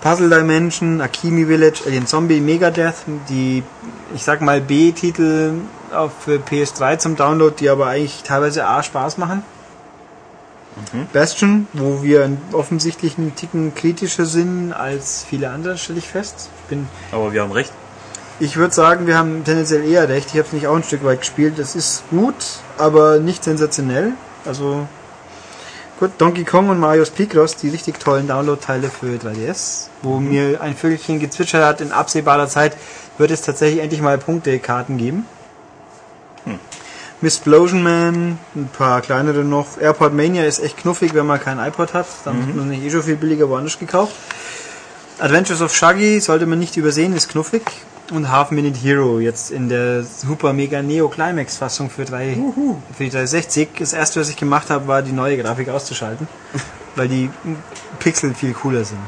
Puzzle Dimension, Akimi Village, Alien Zombie, Megadeth, die, ich sag mal, B-Titel auf für PS3 zum Download, die aber eigentlich teilweise A Spaß machen. Bastion, wo wir offensichtlich einen Ticken kritischer sind als viele andere, stelle ich fest. Ich bin Aber wir haben recht. ich würde sagen, wir haben tendenziell eher recht. Ich habe es nicht auch ein Stück weit gespielt. Das ist gut, aber nicht sensationell. Also gut, Donkey Kong und Mario's Picross, die richtig tollen Download-Teile für 3DS, wo mir ein Vögelchen gezwitschert hat, in absehbarer Zeit wird es tatsächlich endlich mal Punktekarten geben. Misplosion Man, ein paar kleinere noch. Airport Mania ist echt knuffig, wenn man kein iPod hat. Dann hat man nicht eh schon viel billiger woanders gekauft. Adventures of Shaggy sollte man nicht übersehen, ist knuffig. Und Half Minute Hero jetzt in der Super Mega Neo Climax Fassung für, drei, für die 360. Das erste, was ich gemacht habe, war die neue Grafik auszuschalten, *laughs* weil die Pixel viel cooler sind.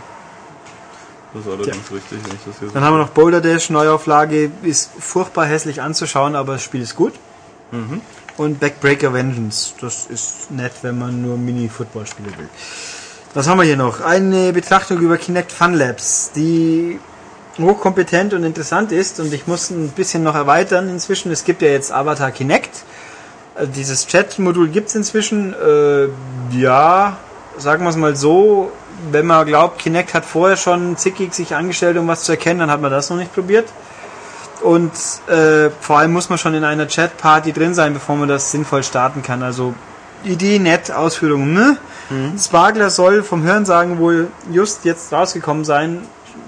Das ist allerdings richtig, wenn ich das hier Dann haben wir noch Boulder Dash, Neuauflage, ist furchtbar hässlich anzuschauen, aber das Spiel ist gut. Und Backbreaker Vengeance, das ist nett, wenn man nur Mini-Football spielen will. Was haben wir hier noch? Eine Betrachtung über Kinect Fun Labs, die hochkompetent und interessant ist und ich muss ein bisschen noch erweitern inzwischen. Es gibt ja jetzt Avatar Kinect. Äh, Dieses Chat-Modul gibt es inzwischen. Äh, ja, sagen wir es mal so, wenn man glaubt, Kinect hat vorher schon zickig sich angestellt, um was zu erkennen, dann hat man das noch nicht probiert. Und äh, vor allem muss man schon in einer Chat-Party drin sein, bevor man das sinnvoll starten kann. Also Idee nett, Ausführung, ne? Spargler soll vom Hörensagen wohl just jetzt rausgekommen sein.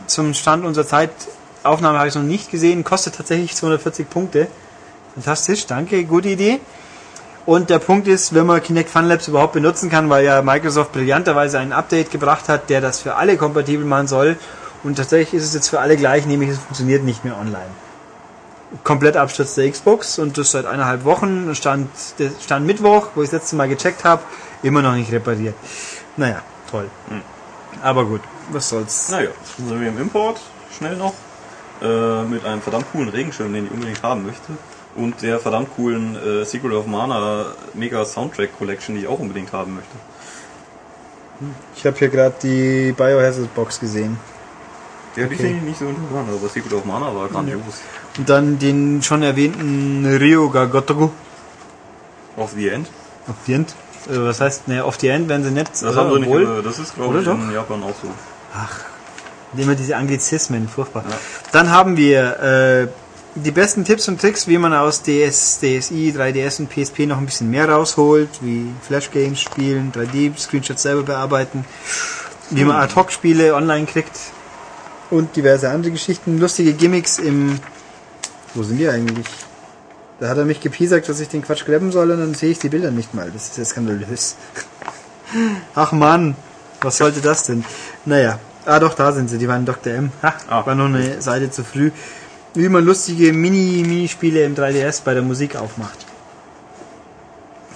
Zum Stand unserer Zeitaufnahme habe ich es noch nicht gesehen. Kostet tatsächlich 240 Punkte. Fantastisch, danke, gute Idee. Und der Punkt ist, wenn man Kinect Fun Labs überhaupt benutzen kann, weil ja Microsoft brillanterweise ein Update gebracht hat, der das für alle kompatibel machen soll. Und tatsächlich ist es jetzt für alle gleich, nämlich es funktioniert nicht mehr online. Komplett Absturz der Xbox und das seit eineinhalb Wochen, stand, stand Mittwoch, wo ich das letzte Mal gecheckt habe, immer noch nicht repariert. Naja, toll. Aber gut, was soll's. Naja, sind wir im Import, schnell noch, äh, mit einem verdammt coolen Regenschirm, den ich unbedingt haben möchte. Und der verdammt coolen äh, Secret of Mana Mega Soundtrack Collection, die ich auch unbedingt haben möchte. Ich habe hier gerade die Biohazard Box gesehen. Ja, die Okay. finde ich nicht so interessant, aber Secret of Mana war grandios. Und dann den schon erwähnten Ryoga Gotoku. Of the End. Auf die End. Äh, Was heißt, ne, auf die End werden sie nicht. Das haben sie nicht, obwohl- äh, das ist glaube ich Oder in Japan auch so. Immer diese Anglizismen, furchtbar. Dann haben wir äh, die besten Tipps und Tricks, wie man aus DS, DSi, 3DS und PSP noch ein bisschen mehr rausholt, wie Flash Games spielen, 3D-Screenshots selber bearbeiten, wie man Ad-Hoc-Spiele online kriegt und diverse andere Geschichten, lustige Gimmicks im... Wo sind die eigentlich? Da hat er mich gepiesackt, dass ich den Quatsch graben soll und dann sehe ich die Bilder nicht mal. Das ist ja skandalös. *laughs* Ach Mann, was sollte das denn? Naja, ah doch, da sind sie, die waren Dr. M. Ha, Ah. war noch eine Seite zu früh. Wie man lustige Mini-Minispiele im 3DS bei der Musik aufmacht.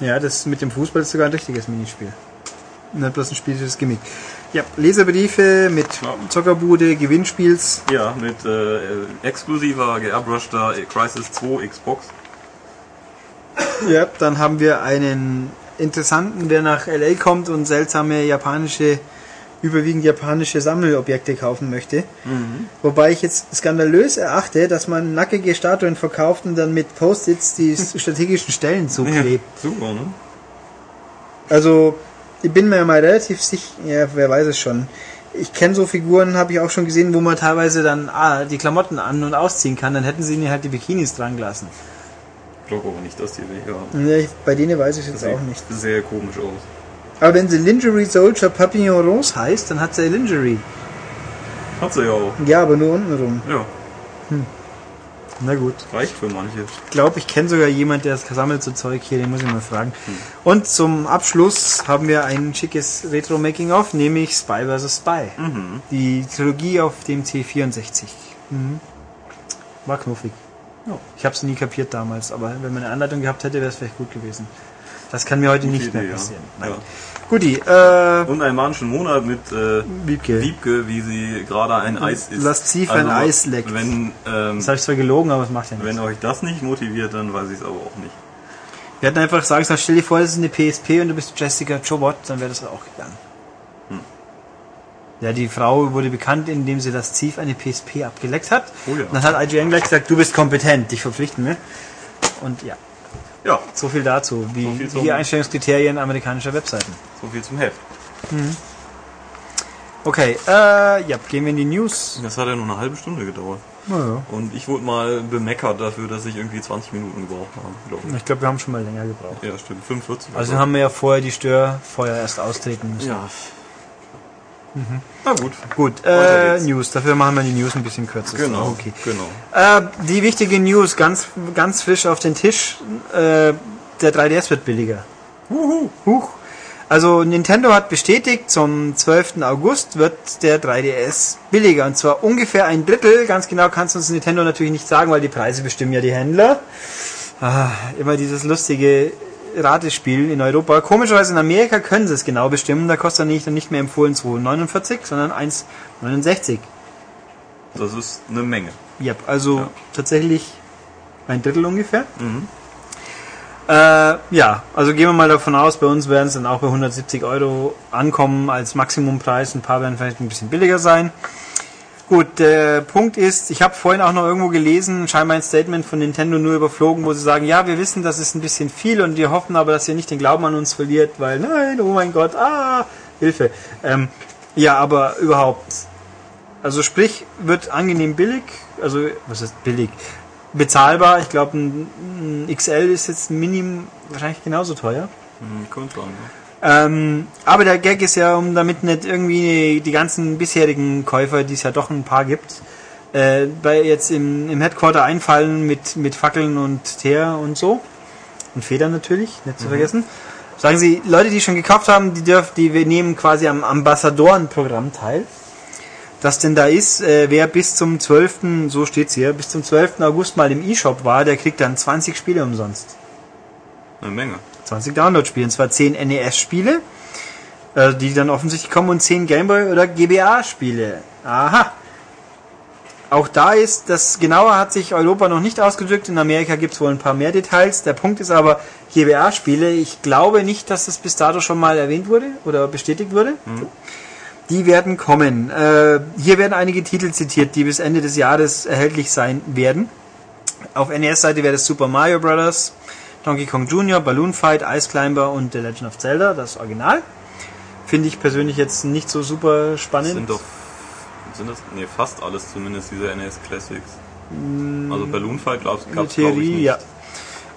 Ja, das mit dem Fußball ist sogar ein richtiges Minispiel. Nicht bloß ein spielisches Gimmick. Ja, Leserbriefe mit Ja. Zockerbude, Gewinnspiels. Ja, mit äh, exklusiver geairbrushter Crisis 2 Xbox. Ja, dann haben wir einen interessanten, der nach LA kommt und seltsame japanische, überwiegend japanische Sammelobjekte kaufen möchte. Wobei ich jetzt skandalös erachte, dass man nackige Statuen verkauft und dann mit Post-its die *laughs* strategischen Stellen zuklebt. super, ne? Also, ich bin mir mal relativ sicher, ja, wer weiß es schon. Ich kenne so Figuren, habe ich auch schon gesehen, wo man teilweise dann ah, die Klamotten an- und ausziehen kann, dann hätten sie ihnen halt die Bikinis dran gelassen. Ich glaube aber nicht, dass die welche haben. Ja, ich- Bei denen weiß ich jetzt Sieht auch nicht. sehr komisch aus. Aber wenn sie Lingerie Soldier Papillon Rose heißt, dann hat sie Lingerie. Hat sie ja auch. Ja, aber nur unten rum. Ja, Na gut. reicht für manche. Ich glaube, ich kenne sogar jemand, der das sammelt so Zeug hier, den muss ich mal fragen. Und zum Abschluss haben wir ein schickes Retro-Making-of, nämlich Spy vs. Spy. Die Trilogie auf dem C64. Mhm. War knuffig. Ja. Ich habe es nie kapiert damals, aber wenn man eine Anleitung gehabt hätte, wäre es vielleicht gut gewesen. Das kann mir heute nicht mehr Idee, ja. passieren. Ja. Guti, äh, Und einen manischen Monat mit äh, Wiebke. Wiebke, wie sie gerade ein Eis isst. Lasziv ein Eis leckt. Wenn, ähm, das habe ich zwar gelogen, aber es macht ja nichts. wenn euch das nicht motiviert, dann weiß ich es aber auch nicht. Wir hätten einfach sagen sollen, stell dir vor, das ist eine PSP und du bist Jessica Chobot, dann wäre das auch gegangen. Hm. Ja, die Frau wurde bekannt, indem sie das Ziv eine PSP abgeleckt hat. Oh ja. Und dann hat IGN gleich gesagt, du bist kompetent, dich verpflichten wir. Und ja, Ja, so viel dazu, wie So viel die Einstellungskriterien amerikanischer Webseiten. so viel zum Heft. Okay, äh, ja, gehen wir in die News. Das hat ja nur eine halbe Stunde gedauert. Naja. Und ich wurde mal bemeckert dafür, dass ich irgendwie 20 Minuten gebraucht habe, glaube ich. Ich glaube, wir haben schon mal länger gebraucht. Ja, stimmt. 45. Also oder haben wir ja vorher die Störfeuer erst austreten müssen. Ja. Na gut. Gut, äh. News. Dafür machen wir die News ein bisschen kürzer. Genau. Okay. Genau. Äh, die wichtige News, ganz, ganz frisch auf den Tisch. Äh, der 3DS wird billiger. Wuhu. Huch. Also Nintendo hat bestätigt, zum 12. August wird der 3DS billiger. Und zwar ungefähr ein Drittel. Ganz genau kannst du uns Nintendo natürlich nicht sagen, weil die Preise bestimmen ja die Händler. Ah, immer dieses lustige Ratespiel in Europa. Komischerweise in Amerika können sie es genau bestimmen. Da kostet er nicht, dann nicht mehr empfohlen 2,49, sondern 1,69. Das ist eine Menge. Yep, also Ja. tatsächlich ein Drittel ungefähr. Mhm. Äh, ja, also gehen wir mal davon aus, bei uns werden es dann auch bei 170 Euro ankommen als Maximumpreis. Ein paar werden vielleicht ein bisschen billiger sein. Gut, der Punkt ist, ich habe vorhin auch noch irgendwo gelesen, scheinbar ein Statement von Nintendo nur überflogen, wo sie sagen, ja, wir wissen, das ist ein bisschen viel und wir hoffen aber, dass ihr nicht den Glauben an uns verliert, weil nein, oh mein Gott, ah, Hilfe. Ähm, ja, aber überhaupt. Also sprich, wird angenehm billig, also was ist billig? Bezahlbar, ich glaube ein, ein XL ist jetzt minim wahrscheinlich genauso teuer. Mhm, könnte sein, ja. Ähm, aber der Gag ist ja, um damit nicht irgendwie die ganzen bisherigen Käufer, die es ja doch ein paar gibt, äh, bei jetzt im, im Headquarter einfallen mit, mit Fackeln und Teer und so. Und Federn natürlich, nicht zu vergessen. Sagen Sie, Leute, die schon gekauft haben, die dürfen, die wir nehmen quasi am Ambassadorenprogramm teil. Das denn da ist, äh, wer bis zum 12., so steht's hier, bis zum 12. August mal im E-Shop war, der kriegt dann 20 Spiele umsonst. Eine Menge. 20 Download-Spiele, und zwar 10 NES-Spiele, äh, die dann offensichtlich kommen, und 10 Gameboy- oder GBA-Spiele. Aha. Auch da ist, das genauer hat sich Europa noch nicht ausgedrückt. In Amerika gibt es wohl ein paar mehr Details. Der Punkt ist aber, GBA-Spiele, ich glaube nicht, dass das bis dato schon mal erwähnt wurde oder bestätigt wurde. Die werden kommen. Äh, hier werden einige Titel zitiert, die bis Ende des Jahres erhältlich sein werden. Auf NES-Seite wäre das Super Mario Bros., Donkey Kong Jr., Balloon Fight, Ice Climber und The Legend of Zelda, das Original. Finde ich persönlich jetzt nicht so super spannend. Sind doch. Sind das. Nee, fast alles zumindest, diese NES Classics. Also Balloon Fight der gab's glaube ich nicht. ja.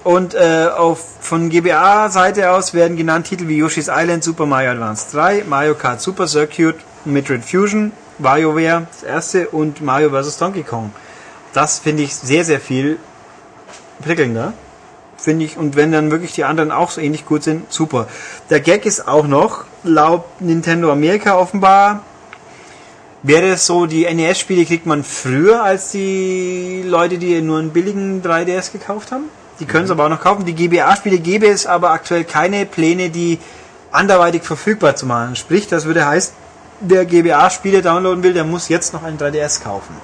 Und äh, auf, von GBA-Seite aus werden genannt Titel wie Yoshi's Island, Super Mario Advance 3, Mario Kart Super Circuit, Metroid Fusion, WarioWare, das erste, und Mario vs. Donkey Kong. Das finde ich sehr, sehr viel prickelnder. Finde ich, und wenn dann wirklich die anderen auch so ähnlich gut sind, super. Der Gag ist auch noch, laut Nintendo Amerika offenbar, Wäre es so, die NES-Spiele kriegt man früher als die Leute, die nur einen billigen 3DS gekauft haben? Die können es aber auch noch kaufen. Die GBA-Spiele gäbe es aber aktuell keine Pläne, die anderweitig verfügbar zu machen. Sprich, das würde heißen, wer GBA-Spiele downloaden will, der muss jetzt noch einen 3DS kaufen.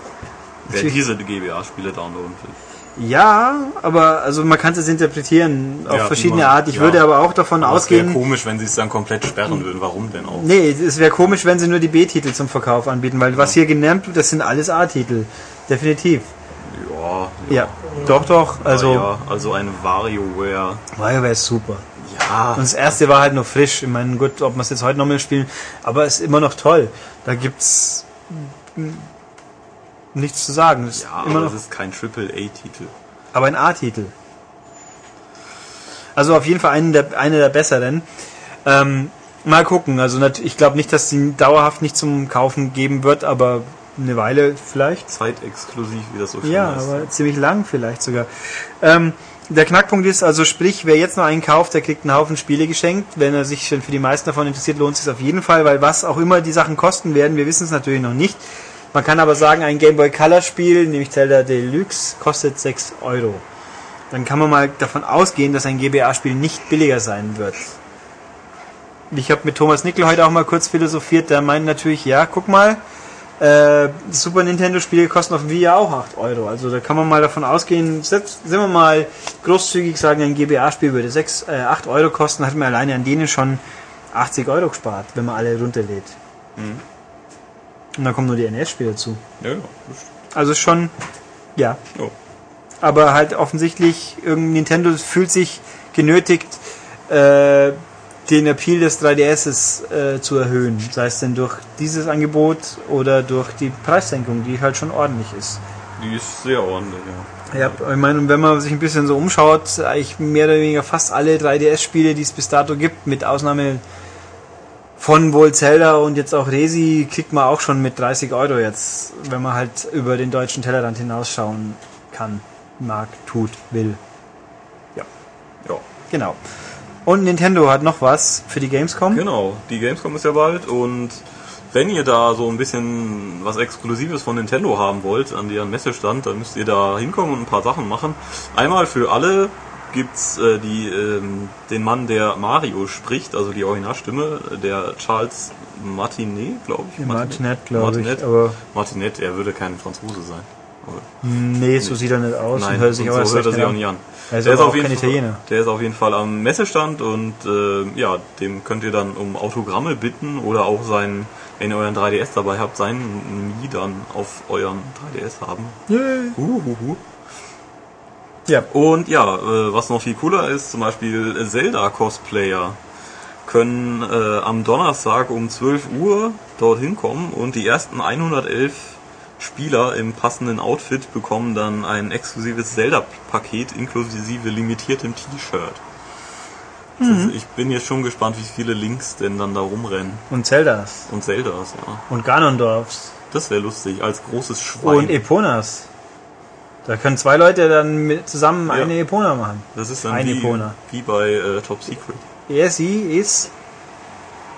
Wer diese GBA-Spiele downloaden will. Ja, aber also man kann es interpretieren auf Ja, verschiedene immer. Art. Ich Ja. würde aber auch davon Aber es wäre ausgehen, komisch, wenn sie es dann komplett sperren würden. Warum denn auch? nee, es wäre komisch, wenn sie nur die B-Titel zum Verkauf anbieten, weil was hier genannt wird, das sind alles A-Titel. Definitiv. Ja, Ja, doch, doch. Also, ja, also eine WarioWare. WarioWare ist super. Ja, Und das erste war halt noch frisch. Ich meine, gut, ob wir es jetzt heute nochmal spielen, aber es ist immer noch toll. Da gibt's nichts zu sagen. Ist ja aber noch, es ist kein Triple-A-Titel. aber ein A-Titel. Also auf jeden Fall einen der, einer der besseren. Ähm, mal gucken. Also ich glaube nicht, dass die dauerhaft nicht zum Kaufen geben wird, aber eine Weile vielleicht. Zeitexklusiv, wie das so schön Ja, heißt. aber ziemlich lang vielleicht sogar. Ähm, der Knackpunkt ist also, sprich, wer jetzt noch einen kauft, der kriegt einen Haufen Spiele geschenkt. Wenn er sich schon für die meisten davon interessiert, lohnt es sich auf jeden Fall, weil was auch immer die Sachen kosten werden, wir wissen es natürlich noch nicht. Man kann aber sagen, ein Game Boy Color Spiel, nämlich Zelda Deluxe, kostet 6 Euro. dann kann man mal davon ausgehen, dass ein GBA-Spiel nicht billiger sein wird. Ich habe mit Thomas Nickel heute auch mal kurz philosophiert, der meint natürlich, ja, guck mal, äh, Super Nintendo-Spiele kosten auf dem Wii ja auch 8 Euro. Also da kann man mal davon ausgehen, selbst, sind wir mal großzügig sagen, ein GBA-Spiel würde 6, äh, 8 Euro kosten, hat man alleine an denen schon 80 Euro gespart, wenn man alle runterlädt. Und dann kommen nur die NS-Spiele dazu. Ja, ja. Also schon, ja. Ja. Aber halt offensichtlich, Nintendo fühlt sich genötigt, äh, den Appeal des 3DSs äh, zu erhöhen. Sei es denn durch dieses Angebot oder durch die Preissenkung, die halt schon ordentlich ist. Die ist sehr ordentlich, ja. Ja, ich meine, und wenn man sich ein bisschen so umschaut, eigentlich mehr oder weniger fast alle 3DS-Spiele, die es bis dato gibt, mit Ausnahme von wohl Zelda und jetzt auch Resi, kriegt man auch schon mit 30 Euro jetzt, wenn man halt über den deutschen Tellerrand hinausschauen kann, mag, tut, will. Ja. Genau. Und Nintendo hat noch was für die Gamescom. Genau, die Gamescom ist ja bald und wenn ihr da so ein bisschen was Exklusives von Nintendo haben wollt an deren Messestand, dann müsst ihr da hinkommen und ein paar Sachen machen. Einmal für alle gibt's äh, die, ähm, den Mann, der Mario spricht, also die Originalstimme, der Charles Martinet, glaube ich. Martinet, glaube ich, Martinet. aber Martinet, er würde kein Franzose sein. Aber nee, so sieht er nicht aus Nein, und hört sich und auch so hört er sich auch nicht an. Er ist der, ist auf auch jeden kein Fall, Italiener. der ist auf jeden Fall am Messestand und äh, ja, dem könnt ihr dann um Autogramme bitten oder auch sein, wenn ihr euren 3DS dabei habt, seinen Mii dann auf euren 3DS haben. Huhuhu. Ja, Und ja, äh, was noch viel cooler ist, zum Beispiel Zelda-Cosplayer können äh, am Donnerstag um 12 Uhr dorthin kommen und die ersten 111 Spieler im passenden Outfit bekommen dann ein exklusives Zelda-Paket inklusive limitiertem T-Shirt. Also Ich bin jetzt schon gespannt, wie viele Links denn dann da rumrennen. und Zeldas Und Zeldas, ja. und Ganondorfs Das wäre lustig, als großes Schwein. und Eponas. Da können zwei Leute dann mit zusammen Ja. eine Epona machen. das ist dann ein wie, Epona. wie bei äh, Top Secret. Er, sie ist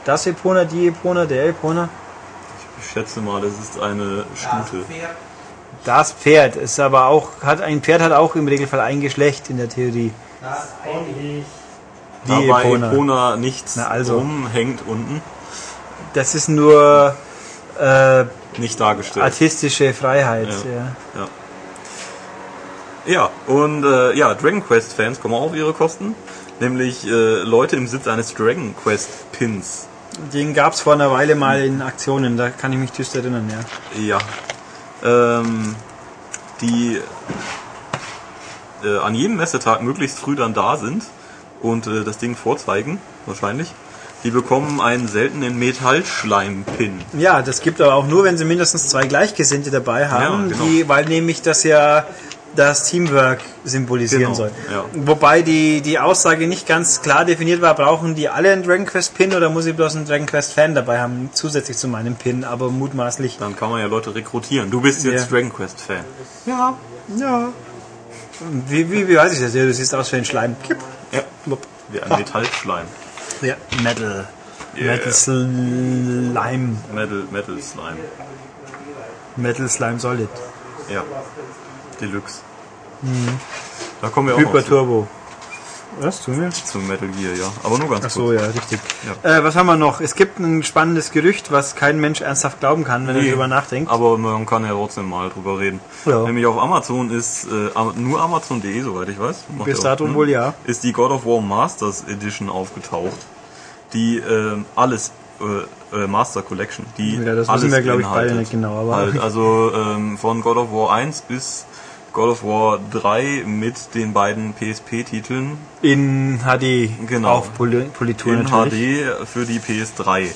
das Epona, die Epona, der Epona. Ich schätze mal, das ist eine Das Stute. Pferd. Das Pferd ist aber auch, hat ein Pferd hat auch im Regelfall ein Geschlecht in der Theorie. Das eine. Die Wobei Epona. Epona nichts Na also. rumhängt unten. Das ist nur äh, Nicht dargestellt. artistische Freiheit. Ja. Ja. Ja. Ja, und äh, ja, Dragon Quest Fans kommen auch auf ihre Kosten. Nämlich äh, Leute im Besitz eines Dragon Quest Pins. Den gab es vor einer Weile mal in Aktionen, da kann ich mich düster erinnern, ja. Ja. Ähm, die äh, an jedem Messetag möglichst früh dann da sind und äh, das Ding vorzeigen, wahrscheinlich. Die bekommen einen seltenen Metallschleim-Pin. Ja, das gibt aber auch nur, wenn sie mindestens zwei Gleichgesinnte dabei haben, Ja, genau. die, weil nämlich das ja das Teamwork symbolisieren Genau, soll. ja. Wobei die, die Aussage nicht ganz klar definiert war, brauchen die alle einen Dragon Quest Pin oder muss ich bloß einen Dragon Quest Fan dabei haben, zusätzlich zu meinem Pin, aber mutmaßlich. Dann kann man ja Leute rekrutieren. Du bist jetzt Ja. Dragon Quest Fan. Ja, ja. Wie, wie, wie weiß ich das? Ja, du siehst aus wie ein Schleim. Kipp. Ja. Wie ein Metallschleim. Ja, Metal. Yeah. Metal Slime. Metal, Metal Slime. Metal Slime Solid. Ja. Deluxe. Da kommen wir auch Hyper Turbo. Was tun wir? zu Metal Gear, ja. Aber nur ganz Ach so, kurz. ja, richtig. Ja. Äh, was haben wir noch? Es gibt ein spannendes Gerücht, was kein Mensch ernsthaft glauben kann, wenn er Nee, darüber nachdenkt. Aber man kann ja trotzdem mal drüber reden. Ja. Nämlich auf Amazon ist, äh, nur Amazon.de, soweit ich weiß. Bis dato ne? wohl ja. Ist die God of War Masters Edition aufgetaucht. Die ähm, alles, äh, äh, Master Collection. Die Ja, das alles wir, glaub ich, beide nicht genau, aber- halt, *laughs* also ähm, von God of War 1 bis God of War 3 mit den beiden PSP-Titeln In HD Genau. auf Poli Politur in natürlich. HD für die PS3.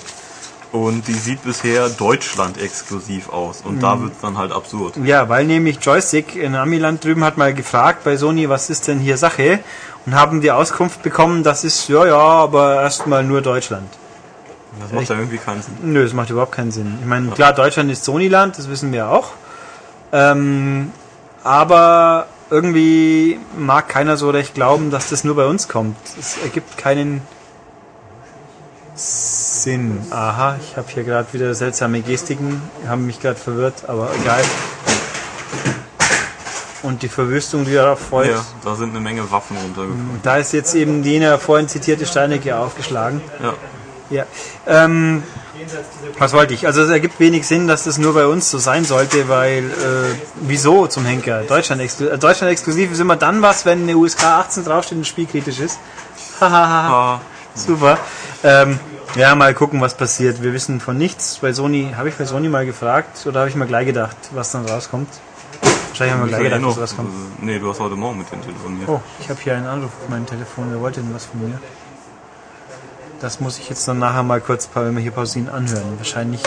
Und die sieht bisher Deutschland exklusiv aus. Und Mhm. da wird's dann halt absurd. Ja, weil nämlich Joystick in Amiland drüben hat mal gefragt bei Sony, was ist denn hier Sache? Und haben die Auskunft bekommen, das ist, ja, ja, aber erstmal nur Deutschland. Das macht ja irgendwie keinen Sinn. Nö, das macht überhaupt keinen Sinn. Ich meine, klar, Deutschland ist Sony-Land, das wissen wir auch. Ähm, aber irgendwie mag keiner so recht glauben, dass das nur bei uns kommt. Es ergibt keinen Sinn. Aha, ich habe hier gerade wieder seltsame Gestiken, haben mich gerade verwirrt, aber egal. und die Verwüstung, die darauf folgt. Ja, da sind eine Menge Waffen runtergefallen. Da ist jetzt eben jener vorhin zitierte Steinecke aufgeschlagen. Ja. Ja. Ähm, was wollte ich? Also es ergibt wenig Sinn, dass das nur bei uns so sein sollte, weil äh, wieso zum Henker? Deutschland, exklu äh, Deutschland exklusiv ist immer dann was, wenn eine USK 18 draufsteht und das Spiel kritisch ist. Hahaha. Ah, Super. Ähm, ja, mal gucken, was passiert. Wir wissen von nichts. Bei Sony, habe ich bei Sony mal gefragt oder habe ich mal gleich gedacht, was dann rauskommt? Wahrscheinlich haben wir gleich ich gedacht, was rauskommt. äh, nee, du hast heute Morgen mit dem telefoniert. Oh, ich habe hier einen Anruf auf meinem Telefon. Wer wollte denn was von mir? Das muss ich jetzt dann nachher mal kurz, wenn wir hier pausieren, anhören. Wahrscheinlich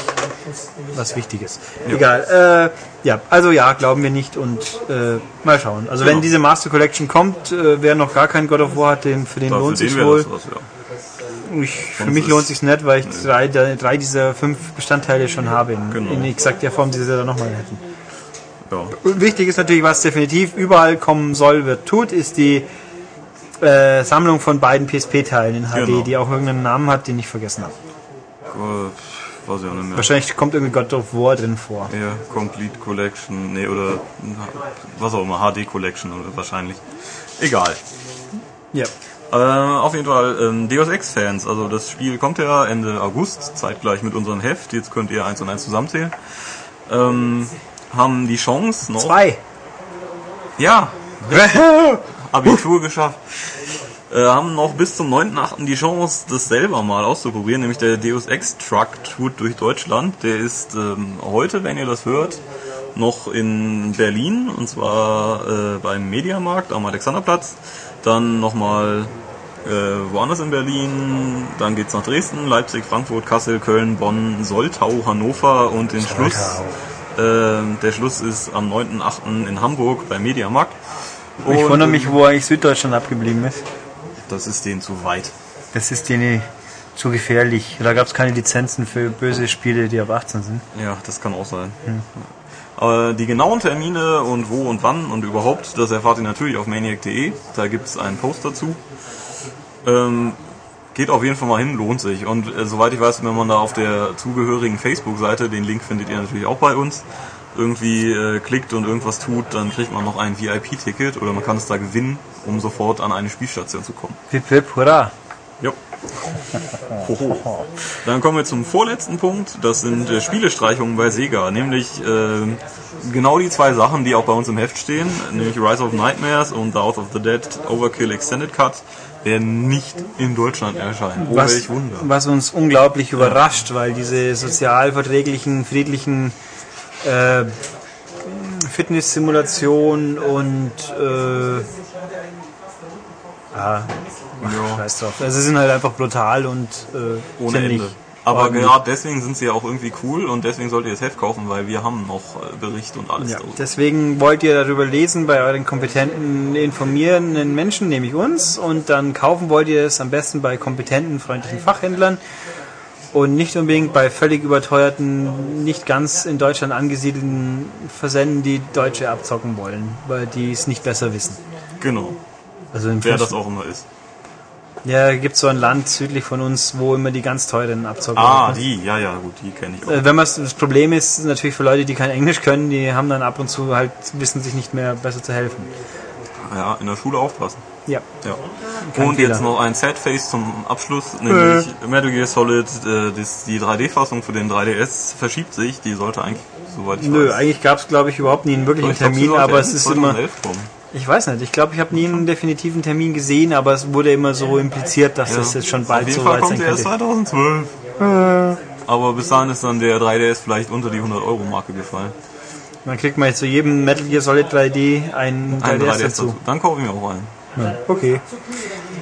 was Wichtiges. Egal. Äh, ja, also ja, glauben wir nicht und äh, mal schauen. Also wenn Genau. diese Master Collection kommt, äh, wer noch gar kein God of War hat, den, für den Dafür lohnt sich wohl. was, ja. Ich, für mich lohnt sich's nicht, weil ich drei, drei dieser fünf Bestandteile schon habe in, Genau. in exakt der Form, die sie da nochmal hätten. ja. Wichtig ist natürlich, was definitiv überall kommen soll, wird, tut, ist die äh, Sammlung von beiden PSP-Teilen in HD, Genau. die auch irgendeinen Namen hat, den ich vergessen habe. Äh, weiß ich auch nicht mehr. Wahrscheinlich kommt irgendwie God of War drin vor. Ja, Complete Collection, nee, oder was auch immer, HD Collection wahrscheinlich. Egal. Ja. Äh, auf jeden Fall ähm, Deus Ex-Fans, also das Spiel kommt ja Ende August, zeitgleich mit unserem Heft, jetzt könnt ihr eins und eins zusammenzählen, ähm, haben die Chance noch... Zwei. Ja, *laughs* *laughs* Abitur geschafft. Äh, haben noch bis zum 9.8. die Chance, das selber mal auszuprobieren, nämlich der Deus Ex Truck tourt durch Deutschland. Der ist ähm, heute, wenn ihr das hört, noch in Berlin und zwar äh, beim Mediamarkt am Alexanderplatz. Dann nochmal äh, woanders in Berlin, dann geht's nach Dresden, Leipzig, Frankfurt, Kassel, Köln, Bonn, Soltau, Hannover und den Schluss. Äh, der Schluss ist am 9.8. in Hamburg beim Mediamarkt. Ich Und, wundere mich, wo eigentlich Süddeutschland abgeblieben ist. Das ist denen zu weit. Das ist denen zu gefährlich. Da gab es keine Lizenzen für böse Spiele, die ab 18 sind. Ja, das kann auch sein. Aber die genauen Termine und wo und wann und überhaupt, das erfahrt ihr natürlich auf maniac.de. Da gibt es einen Post dazu. Ähm, geht auf jeden Fall mal hin, lohnt sich. Und äh, soweit ich weiß, wenn man da auf der zugehörigen Facebook-Seite, den Link findet ihr natürlich auch bei uns, irgendwie äh, klickt und irgendwas tut, dann kriegt man noch ein VIP-Ticket oder man kann es da gewinnen, um sofort an eine Spielstation zu kommen. Hip hip, hurra. Jo. Hoho. Dann kommen wir zum vorletzten Punkt. Das sind äh, Spielestreichungen bei Sega. Nämlich äh, genau die zwei Sachen, die auch bei uns im Heft stehen. Nämlich Rise of Nightmares und Out of the Dead Overkill Extended Cut werden nicht in Deutschland erscheinen. Oh, was, welch Wunder. was uns unglaublich überrascht, weil diese sozial verträglichen, friedlichen äh, Fitness-Simulationen und äh, Ja, scheiß drauf. Also sie sind halt einfach brutal und äh, ohne sind Ende. Aber gerade deswegen sind sie ja auch irgendwie cool und deswegen solltet ihr das Heft kaufen, weil wir haben noch äh, Bericht und alles Ja, darüber. deswegen wollt ihr darüber lesen bei euren kompetenten, informierenden Menschen, nämlich uns, und dann kaufen wollt ihr es am besten bei kompetenten, freundlichen Fachhändlern und nicht unbedingt bei völlig überteuerten, nicht ganz in Deutschland angesiedelten Versenden, die Deutsche abzocken wollen, weil die es nicht besser wissen. Genau. Also im Wer das auch immer ist. Ja, gibt so ein Land südlich von uns, wo immer die ganz teuren abzocken. Ah, werden. die, ja, ja, gut, die kenne ich auch. Äh, Wenn man das Problem ist natürlich für Leute, die kein Englisch können, die haben dann ab und zu halt wissen sich nicht mehr besser zu helfen. Ja, in der Schule aufpassen. Ja. Ja. Kein und Fehler. jetzt noch ein Sad-Face zum Abschluss, nämlich Metal Gear Solid, äh, das, die 3D-Fassung für den 3DS verschiebt sich, die sollte eigentlich, soweit ich Nö, weiß. eigentlich gab es glaube ich überhaupt nie einen wirklichen Ich glaub, Termin, sollte aber es ist immer. 2011 kommen. Ich weiß nicht, ich glaube, ich habe nie einen definitiven Termin gesehen, aber es wurde immer so impliziert, dass es jetzt schon Auf bald jeden so Fall weit kommt sein der erst könnte. 2012. Aber bis dahin ist dann der 3DS vielleicht unter die 100-Euro-Marke gefallen. Man kriegt mal zu jedem Metal Gear Solid 3D einen Ein 3DS 3DS dazu. dazu. Dann kaufe ich mir auch einen. Ja, okay.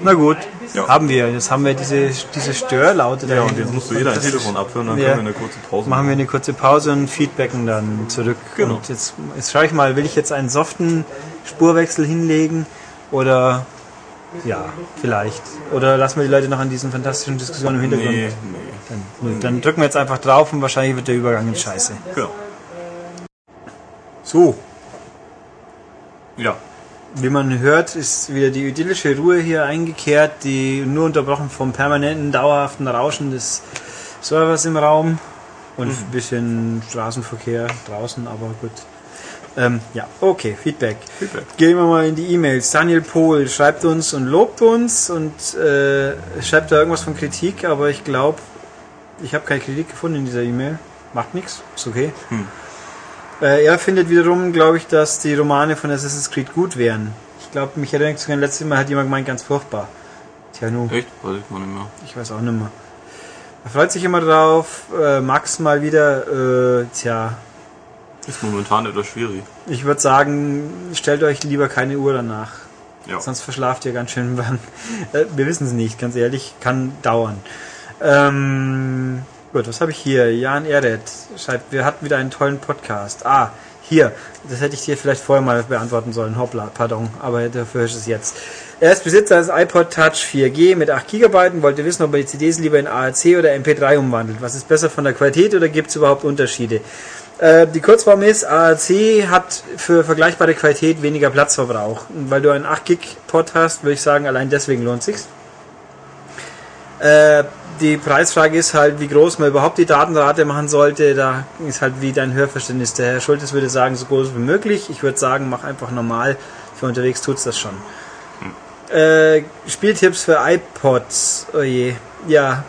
Na gut, Ja. haben wir. Jetzt haben wir diese, diese Störlaute da Ja, und jetzt musst du jeder ein Das Telefon abhören, dann Ja. können wir eine kurze Pause Machen wir eine kurze Pause und feedbacken dann zurück. Genau. Und jetzt, jetzt schaue ich mal, will ich jetzt einen soften Spurwechsel hinlegen oder ja, vielleicht. Oder lassen wir die Leute noch an diesen fantastischen Diskussionen im Hintergrund. Nee, nee. Dann, dann drücken wir jetzt einfach drauf und wahrscheinlich wird der Übergang in Scheiße. Genau. So, Ja. Wie man hört, ist wieder die idyllische Ruhe hier eingekehrt, die nur unterbrochen vom permanenten, dauerhaften Rauschen des Servers im Raum und ein bisschen Straßenverkehr draußen, aber gut. Ähm, ja, okay, Feedback. Feedback. Gehen wir mal in die E-Mails. Daniel Pohl schreibt uns und lobt uns und äh, schreibt da irgendwas von Kritik, aber ich glaube, ich habe keine Kritik gefunden in dieser E-Mail. Macht nichts, ist okay. Hm. Äh, er findet wiederum, glaube ich, dass die Romane von Assassin's Creed gut wären. Ich glaube, mich erinnert sogar letztes Mal hat jemand gemeint, ganz furchtbar. Tja, nun. Echt? Weiß ich mal nicht mehr. Ich weiß auch nicht mehr. Er freut sich immer drauf. Äh, Max mal wieder. Äh, tja, Ist momentan etwas schwierig. ich würde sagen, stellt euch lieber keine Uhr danach. Ja. Sonst verschlaft ihr ganz schön *laughs* wann. Äh, wir wissen es nicht, ganz ehrlich. Kann dauern. Ähm, gut, was habe ich hier? Jan Erdet schreibt, wir hatten wieder einen tollen Podcast. Ah, hier. Das hätte ich dir vielleicht vorher mal beantworten sollen. Hoppla, pardon. Aber dafür ist es jetzt. Er ist Besitzer des iPod Touch 4G mit 8 GB und wollte wissen, ob er die CDs lieber in AAC oder MP3 umwandelt. Was ist besser von der Qualität oder gibt es überhaupt Unterschiede? Äh, die Kurzform ist, AAC hat für vergleichbare Qualität weniger Platzverbrauch. Und weil du einen 8 Gig Pod hast, würde ich sagen, allein deswegen lohnt sich's. Äh, die Preisfrage ist halt, wie groß man überhaupt die Datenrate machen sollte. Da ist halt wie dein Hörverständnis. Der Herr Schultes würde sagen, so groß wie möglich. Ich würde sagen, mach einfach normal. Für unterwegs tut's das schon. Äh, Spieltipps für iPods. Oh je. Ja.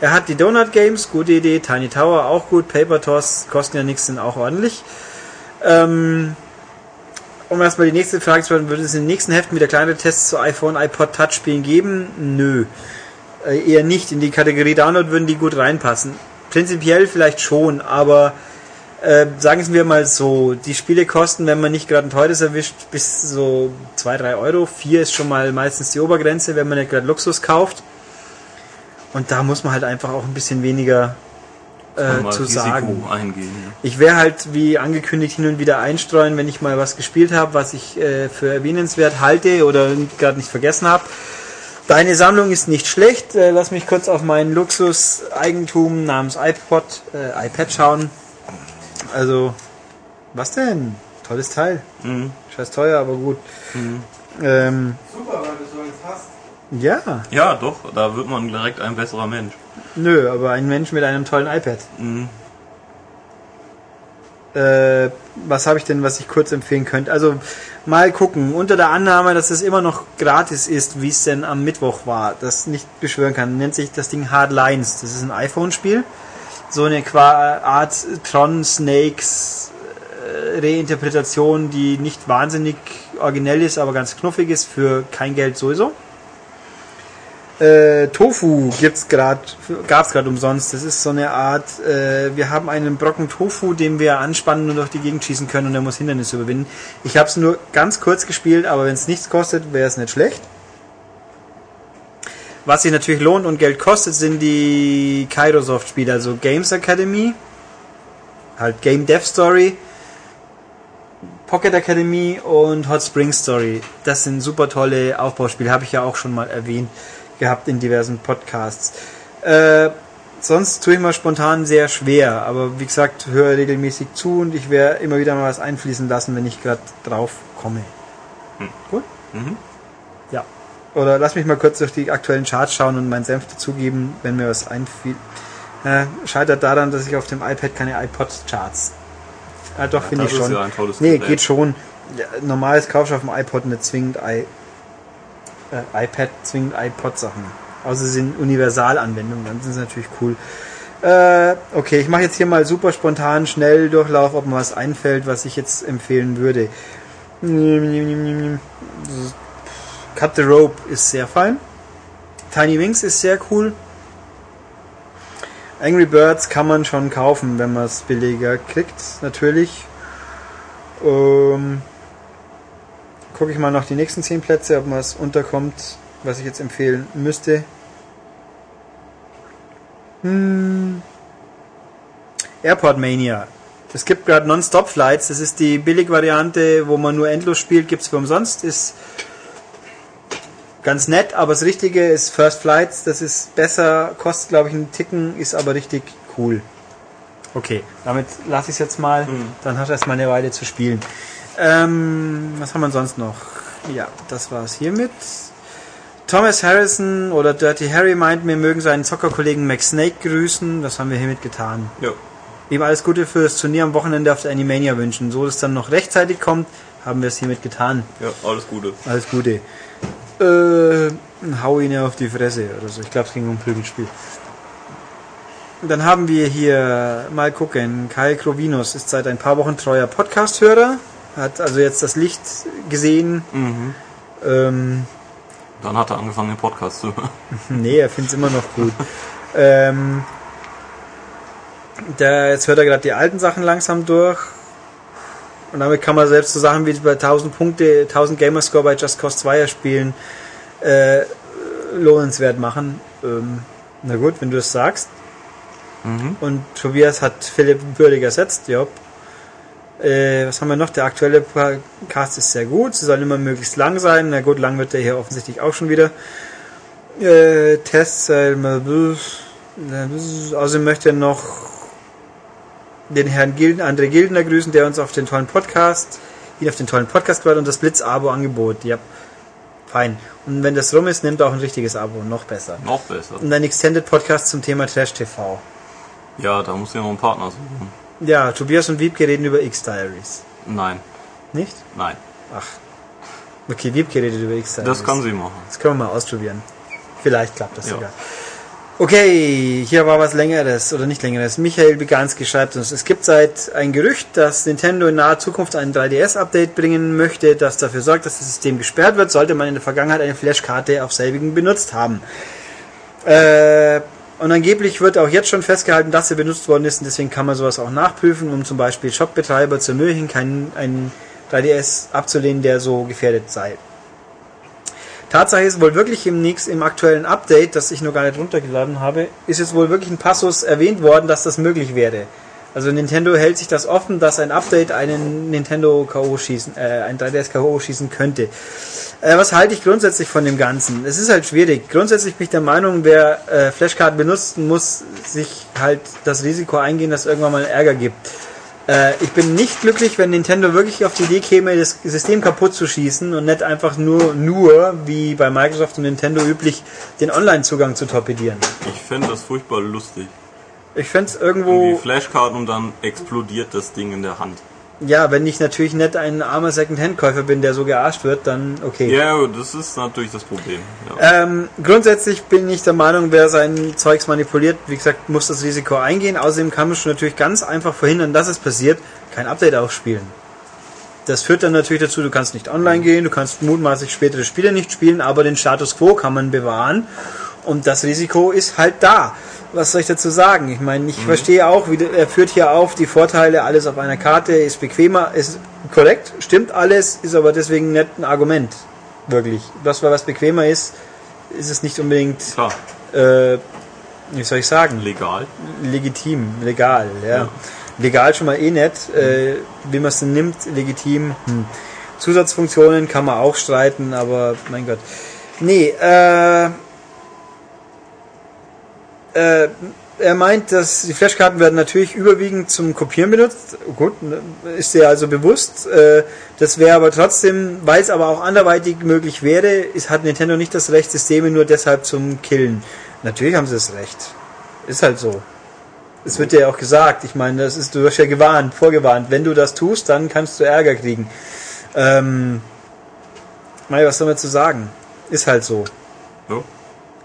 Er hat die Donut Games, gute Idee. Tiny Tower auch gut. Paper Toss kosten ja nichts, sind auch ordentlich. Ähm, um erstmal die nächste Frage zu beantworten, würde es in den nächsten Heften wieder kleinere Tests zu iPhone, iPod Touch Spielen geben? Nö. Äh, eher nicht. In die Kategorie Download würden die gut reinpassen. Prinzipiell vielleicht schon, aber äh, sagen wir mal so, die Spiele kosten, wenn man nicht gerade ein teures erwischt, bis so 2, 3 Euro. 4 ist schon mal meistens die Obergrenze, wenn man nicht gerade Luxus kauft. Und da muss man halt einfach auch ein bisschen weniger äh, zu Risiko sagen. eingehen. Ja. Ich werde halt, wie angekündigt, hin und wieder einstreuen, wenn ich mal was gespielt habe, was ich äh, für erwähnenswert halte oder gerade nicht vergessen habe. Deine Sammlung ist nicht schlecht. Äh, lass mich kurz auf mein Luxus-Eigentum namens iPod, äh, iPad schauen. Also, was denn? Tolles Teil. Mhm. Scheiß teuer, aber gut. Ähm, Super, weil du so eins hast. ja, ja, doch, da wird man direkt ein besserer Mensch. nö, aber ein Mensch mit einem tollen iPad. Mhm. Äh, was habe ich denn, was ich kurz empfehlen könnte? Also mal gucken. Unter der Annahme, dass es immer noch gratis ist, wie es denn am Mittwoch war, das nicht beschwören kann, nennt sich das Ding Hard Lines. Das ist ein iPhone-Spiel. So eine Art Tron Snakes äh, Reinterpretation, die nicht wahnsinnig originell ist, aber ganz knuffig ist, für kein Geld sowieso. Äh, Tofu gibt's gerade, gab's gerade umsonst. Das ist so eine Art. Äh, wir haben einen Brocken Tofu, den wir anspannen und durch die Gegend schießen können und der muss Hindernisse überwinden. Ich habe es nur ganz kurz gespielt, aber wenn es nichts kostet, wäre es nicht schlecht. Was sich natürlich lohnt und Geld kostet, sind die Kairosoft-Spiele, also Games Academy, halt Game Dev Story, Pocket Academy und Hot Spring Story. Das sind super tolle Aufbauspiele, habe ich ja auch schon mal erwähnt gehabt in diversen Podcasts. Äh, sonst tue ich mal spontan sehr schwer, aber wie gesagt, höre regelmäßig zu und ich werde immer wieder mal was einfließen lassen, wenn ich gerade drauf komme. Gut? Mhm. Ja. Oder lass mich mal kurz durch die aktuellen Charts schauen und meinen Senf dazugeben, wenn mir was einfiel. Äh, scheitert daran, dass ich auf dem iPad keine iPod-Charts. Ah, doch, finde das ich schon. ja ein nee, Gerät. geht schon. Ja, normales kaufst du auf dem iPod nicht zwingend äh, iPad, zwingend iPod-Sachen. Außer sie sind Universalanwendungen, dann sind sie natürlich cool. Äh, okay, ich mache jetzt hier mal super spontan schnell Durchlauf, ob mir was einfällt, was ich jetzt empfehlen würde. Cut the Rope ist sehr fein. Tiny Wings ist sehr cool. Angry Birds kann man schon kaufen, wenn man es billiger kriegt, natürlich. Ähm, Gucke ich mal noch die nächsten 10 Plätze, ob was unterkommt, was ich jetzt empfehlen müsste. Hm. Airport Mania. Es gibt gerade Non-Stop-Flights. Das ist die Billig-Variante, wo man nur endlos spielt, gibt's für umsonst. Ist ganz nett, aber das Richtige ist First Flights. Das ist besser, kostet glaube ich einen Ticken, ist aber richtig cool. Okay, damit lasse ich es jetzt mal. Dann hat er erstmal eine Weile zu spielen. Ähm, was haben wir sonst noch? Ja, das war's hiermit. Thomas Harrison oder Dirty Harry meint, wir mögen seinen Zockerkollegen Max Snake grüßen. Das haben wir hiermit getan. Ja. ihm alles Gute für das Turnier am Wochenende auf der Animania wünschen. So dass es dann noch rechtzeitig kommt, haben wir es hiermit getan. Ja, alles Gute. Alles Gute. Äh, hau ihn ja auf die Fresse oder so. Ich glaube, es ging um ein Prügelspiel. Dann haben wir hier mal gucken. Kai Krovinus ist seit ein paar Wochen treuer Podcast-Hörer. Hat also jetzt das Licht gesehen. Mhm. Ähm, Dann hat er angefangen, den Podcast zu hören. *laughs* nee, er findet es immer noch gut. ähm, der, jetzt hört er gerade die alten Sachen langsam durch. Und damit kann man selbst so Sachen wie bei 1000 Punkte, 1000 Gamerscore bei Just Cause 2 spielen, äh, lohnenswert machen. Ähm, na gut, wenn du das sagst. Mhm. Und Tobias hat Philipp würdig ersetzt, ja. Äh, was haben wir noch? Der aktuelle Podcast ist sehr gut. Sie sollen immer möglichst lang sein. Na gut, lang wird der hier offensichtlich auch schon wieder. Äh, Tests, äh, außerdem möchte noch den Herrn Gilden, André Gildner grüßen, der uns auf den tollen Podcast, ihn auf den tollen Podcast gehört und das Blitz-Abo-Angebot. Ja, fein. Und wenn das rum ist, nimmt auch ein richtiges Abo, noch besser. Noch besser. Und ein Extended Podcast zum Thema Trash TV. Ja, da muss ich noch einen Partner suchen. Ja, Tobias und Wiebke reden über X-Diaries. Nein, Nicht? nein. Ach. Okay, Wiebke redet über X-Diaries. Das kann sie machen. Das können wir mal ausprobieren. Vielleicht klappt das Ja. sogar. Okay, hier war was längeres oder nicht längeres. Michael Biganski schreibt uns, es gibt seit ein Gerücht, dass Nintendo in naher Zukunft ein 3DS-Update bringen möchte, das dafür sorgt, dass das System gesperrt wird, sollte man in der Vergangenheit eine Flashkarte auf selbigen benutzt haben. Äh, und angeblich wird auch jetzt schon festgehalten, dass sie benutzt worden ist und deswegen kann man sowas auch nachprüfen, um zum Beispiel Shopbetreiber zu ermöglichen, keinen einen 3DS abzulehnen, der so gefährdet sei. Tatsache ist wohl wirklich im nächsten, im aktuellen Update, das ich noch gar nicht runtergeladen habe, ist jetzt wohl wirklich ein Passus erwähnt worden, dass das möglich wäre. Also Nintendo hält sich das offen, dass ein Update einen Nintendo KO schießen, äh, ein 3DS KO schießen könnte. Äh, was halte ich grundsätzlich von dem Ganzen? Es ist halt schwierig. Grundsätzlich bin ich der Meinung, wer äh, Flashkarten benutzt, muss sich halt das Risiko eingehen, dass es irgendwann mal Ärger gibt. Äh, ich bin nicht glücklich, wenn Nintendo wirklich auf die Idee käme, das System kaputt zu schießen und nicht einfach nur, nur, wie bei Microsoft und Nintendo üblich, den Online-Zugang zu torpedieren. Ich fände das furchtbar lustig. Ich fände es Irgendwie irgendwo, Flashkarten und dann explodiert das Ding in der Hand. ja, wenn ich natürlich nicht ein armer Second-Hand-Käufer bin, der so gearscht wird, dann okay. Ja, das ist natürlich das Problem. Ja. Ähm, grundsätzlich bin ich der Meinung, wer sein Zeugs manipuliert, wie gesagt, muss das Risiko eingehen. Außerdem kann man schon natürlich ganz einfach verhindern, dass es passiert, kein Update aufspielen. Das führt dann natürlich dazu, du kannst nicht online gehen, du kannst mutmaßlich spätere Spiele nicht spielen, aber den Status quo kann man bewahren. Und das Risiko ist halt da. Was soll ich dazu sagen? Ich meine, ich verstehe auch, wie er führt hier auf die Vorteile, alles auf einer Karte ist bequemer, ist korrekt, stimmt alles, ist aber deswegen nicht ein Argument. Wirklich. Das, weil was bequemer ist, ist es nicht unbedingt, äh, wie soll ich sagen, legal. legitim, legal, ja. Ja. Legal schon mal eh nicht, äh, wie man es denn nimmt, legitim. Hm. Zusatzfunktionen kann man auch streiten, aber mein Gott. Nee, äh, äh, er meint, dass die Flashkarten werden natürlich überwiegend zum Kopieren benutzt. Gut, ne, ist dir also bewusst. Äh, das wäre aber trotzdem, weil es aber auch anderweitig möglich wäre, ist, hat Nintendo nicht das Recht, Systeme nur deshalb zum Killen. Natürlich haben sie das Recht. Ist halt so. Es wird dir ja auch gesagt. Ich meine, das ist, du wirst ja gewarnt, vorgewarnt. Wenn du das tust, dann kannst du Ärger kriegen. Ähm, Mei, was soll man zu sagen? Ist halt so. Ja.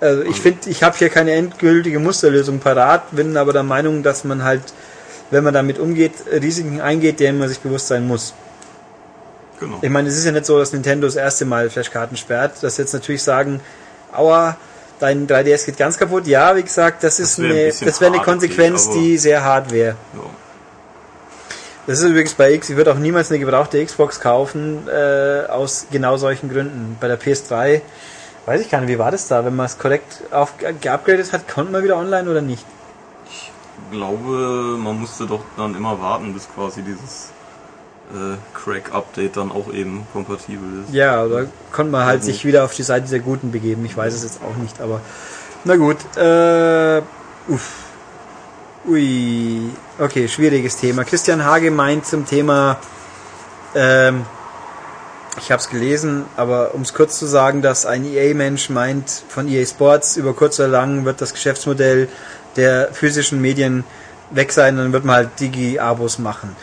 Also ich finde, ich habe hier keine endgültige Musterlösung parat, bin aber der Meinung, dass man halt, wenn man damit umgeht, Risiken eingeht, denen man sich bewusst sein muss. Genau. Ich meine, es ist ja nicht so, dass Nintendo das erste Mal Flashkarten sperrt, dass jetzt natürlich sagen, aua, dein 3DS geht ganz kaputt. Ja, wie gesagt, das ist wär ein eine, bisschen das wäre eine Konsequenz, die sehr hart wäre. Ja. Das ist übrigens bei X, ich würde auch niemals eine gebrauchte Xbox kaufen, äh, aus genau solchen Gründen. Bei der PS3, weiß ich gar nicht, wie war das da? Wenn man es korrekt auf, geupgradet hat, konnte man wieder online oder nicht? Ich glaube, man musste doch dann immer warten, bis quasi dieses äh, Crack-Update dann auch eben kompatibel ist. Ja, oder konnte man halt Mhm. sich wieder auf die Seite der Guten begeben. Ich weiß es jetzt auch nicht, aber na gut. Äh, uff. Ui. Okay, schwieriges Thema. Christian Hage meint zum Thema, ähm, ich habe es gelesen, aber um es kurz zu sagen, dass ein EA-Mensch meint, von EA Sports über kurz oder lang wird das Geschäftsmodell der physischen Medien weg sein, dann wird man halt Digi-Abos machen.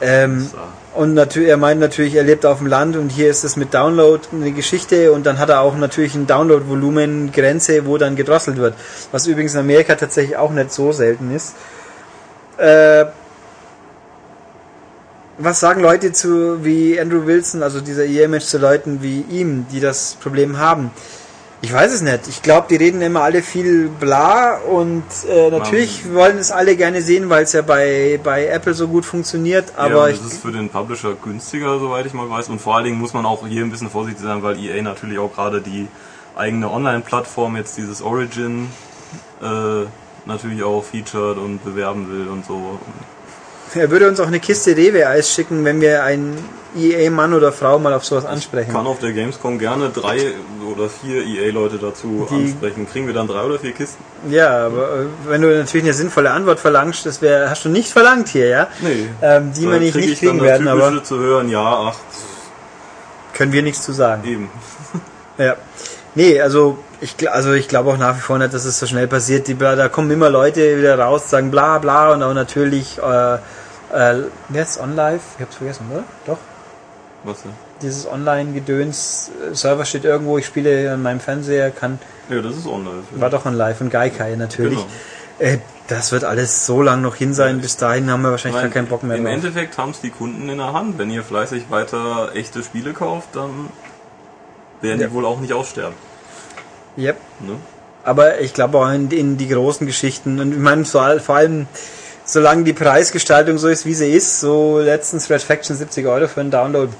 Ähm, So. und natürlich, er meint natürlich, er lebt auf dem Land und hier ist es mit Download eine Geschichte und dann hat er auch natürlich ein Download-Volumen-Grenze, wo dann gedrosselt wird. Was übrigens in Amerika tatsächlich auch nicht so selten ist. Äh, was sagen Leute zu wie Andrew Wilson, also dieser EA-Mensch zu Leuten wie ihm, die das Problem haben? Ich weiß es nicht. Ich glaube, die reden immer alle viel bla und äh, natürlich wollen es alle gerne sehen, weil es ja bei, bei Apple so gut funktioniert, aber ja, das ist für den Publisher günstiger, soweit ich mal weiß. Und vor allen Dingen muss man auch hier ein bisschen vorsichtig sein, weil EA natürlich auch gerade die eigene Online-Plattform, jetzt dieses Origin, äh, natürlich auch featured und bewerben will und so. Er würde uns auch eine Kiste Rewe-Eis schicken, wenn wir einen EA-Mann oder Frau mal auf sowas ansprechen. Kann auf der Gamescom gerne drei oder vier EA-Leute dazu Die- ansprechen. Kriegen wir dann drei oder vier Kisten? Ja, aber äh, wenn du natürlich eine sinnvolle Antwort verlangst, das wär, hast du nicht verlangt hier, ja? Nee. Ähm, die wir nicht, krieg nicht ich dann kriegen das werden, aber zu hören, ja, ach, können wir nichts zu sagen. eben. Ja. Nee, also ich, also ich glaube auch nach wie vor nicht, dass es so schnell passiert. Die, da kommen immer Leute wieder raus, sagen bla bla und auch natürlich, äh, äh, ist OnLive? Ich hab's vergessen, oder? Doch. Was denn? Dieses Online-Gedöns, äh, Server steht irgendwo, ich spiele an meinem Fernseher, kann, Ja, das ist online. war doch OnLive und Gaikai natürlich. Genau. Äh, das wird alles so lang noch hin sein, bis dahin haben wir wahrscheinlich Nein, gar keinen Bock mehr Im drauf. Endeffekt haben es die Kunden in der Hand. Wenn ihr fleißig weiter echte Spiele kauft, dann werden Ja. die wohl auch nicht aussterben. Yep. Ne? Aber ich glaube auch in, in die großen Geschichten. Und ich meine, vor allem, solange die Preisgestaltung so ist, wie sie ist, so letztens Red Faction 70 Euro für einen Download,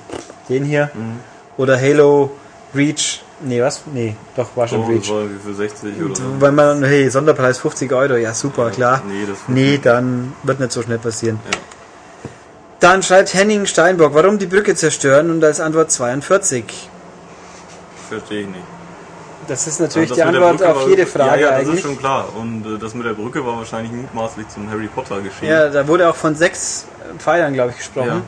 den hier, Mhm. oder Halo Reach, nee, was? Nee, doch, war schon das Reach. war wie für 60 oder so. Weil man, hey, Sonderpreis 50 Euro, ja super, klar. Nee, das Nee, dann wird nicht so schnell passieren. Ja. Dann schreibt Henning Steinbock, warum die Brücke zerstören und als Antwort 42. verstehe ich nicht. Das ist natürlich Das die Antwort auf war- jede Frage Ja, ja, das eigentlich. ist schon klar. Und äh, das mit der Brücke war wahrscheinlich mutmaßlich zum Harry Potter geschehen. Ja, da wurde auch von sechs Pfeilern, glaube ich, gesprochen. Ja.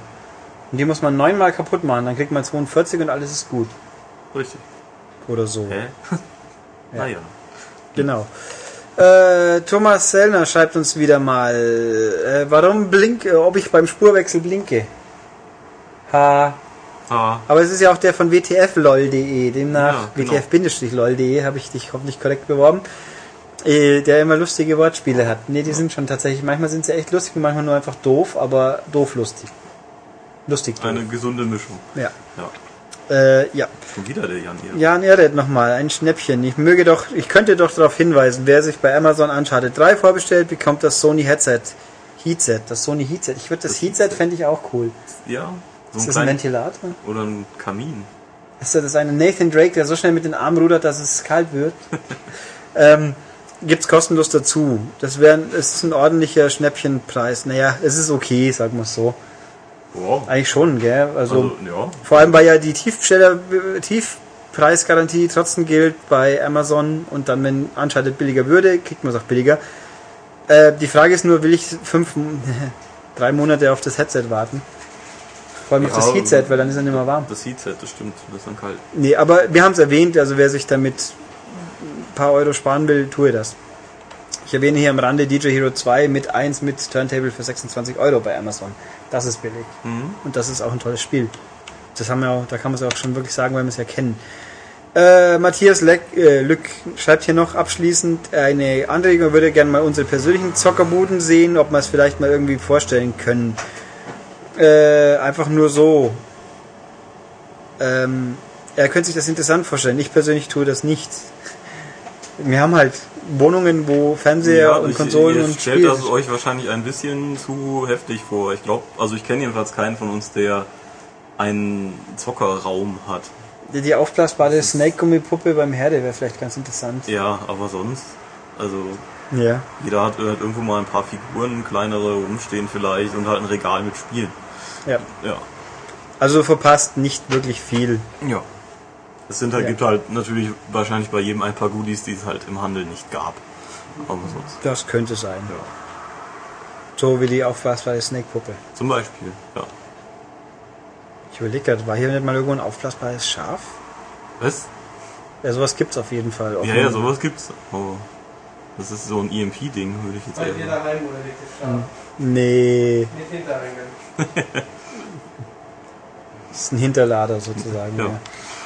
Und die muss man neunmal kaputt machen, dann kriegt man 42 und alles ist gut. Richtig. Oder so. Hä? *laughs* Naja. Genau. Äh, Thomas Sellner schreibt uns wieder mal, äh, warum blink, äh, ob ich beim Spurwechsel blinke. Ha. Ah, Aber es ist ja auch der von wtflol.de, demnach Ja, genau. wtf-lol.de habe ich dich hoffentlich korrekt beworben, äh, der immer lustige Wortspiele hat. Ne, die sind schon tatsächlich, manchmal sind sie echt lustig und manchmal nur einfach doof, aber doof lustig. Lustig doof. eine gesunde Mischung. Ja. Ja. Äh, ja. Schon wieder der Jan hier. Jan Erdet nochmal, ein Schnäppchen. Ich möge doch, ich könnte doch darauf hinweisen, wer sich bei Amazon Uncharted 3 vorbestellt, bekommt das Sony Headset. Heatset, das Sony Heatset. Ich würde das, Das Heatset Heatset. fände ich auch cool. Ja. So Ist ein das ein Ventilator? oder ein Kamin. Ist das eine Nathan Drake, der so schnell mit den Armen rudert, dass es kalt wird? *laughs* ähm, gibt's kostenlos dazu. Das wäre, es ist ein ordentlicher Schnäppchenpreis. Naja, es ist okay, sagen wir es so. Wow. Eigentlich schon, gell? Also, Also, ja. vor allem, weil ja die Tiefsteller, Tiefpreisgarantie trotzdem gilt bei Amazon und dann, wenn Uncharted billiger würde, kriegt man es auch billiger. Äh, die Frage ist nur, will ich fünf, *laughs* drei Monate auf das Headset warten? Vor allem auf das Ja, Heatset, weil dann ist er nicht mehr warm. Das Heatset, das stimmt. Das ist dann kalt. Nee, aber wir haben es erwähnt, also wer sich damit ein paar Euro sparen will, tue das. Ich erwähne hier am Rande DJ Hero 2 mit 1 mit Turntable für 26 Euro bei Amazon. Das ist billig. Mhm. Und das ist auch ein tolles Spiel. Das haben wir auch, da kann man es auch schon wirklich sagen, weil wir es ja kennen. Äh, Matthias Leck, äh, Lück schreibt hier noch abschließend eine Anregung, er würde gerne mal unsere persönlichen Zockerbuden sehen, ob wir es vielleicht mal irgendwie vorstellen können. Äh, einfach nur so. Ähm, er könnte sich das interessant vorstellen. Ich persönlich tue das nicht. Wir haben halt Wohnungen, wo Fernseher und ich- Konsolen ihr und stellt Spiele. das euch wahrscheinlich ein bisschen zu heftig vor. Ich glaube, also ich kenne jedenfalls keinen von uns, der einen Zockerraum hat. Die, die aufblasbare Snake-Gummipuppe beim Herde wäre vielleicht ganz interessant. Ja, aber sonst, also Ja. jeder hat, hat irgendwo mal ein paar Figuren, kleinere rumstehen vielleicht und halt ein Regal mit Spielen. Ja. Ja. Also verpasst nicht wirklich viel. Ja. Es sind halt, Ja. gibt halt natürlich wahrscheinlich bei jedem ein paar Goodies, die es halt im Handel nicht gab. Aber sonst. Das könnte sein. Ja. So wie die aufblasbare Snake-Puppe. Zum Beispiel, ja. Ich überlege gerade, war hier nicht mal irgendwo ein aufblasbares Schaf? Was? Ja, sowas gibt's auf jeden Fall. Auf Ja, ja, sowas gibt's. Oh. Das ist so ein EMP-Ding, würde ich jetzt Bei eher dir sagen. daheim oder es? Nee, Nicht Hintereingang. Das ist ein Hinterlader sozusagen. Ja. Ja.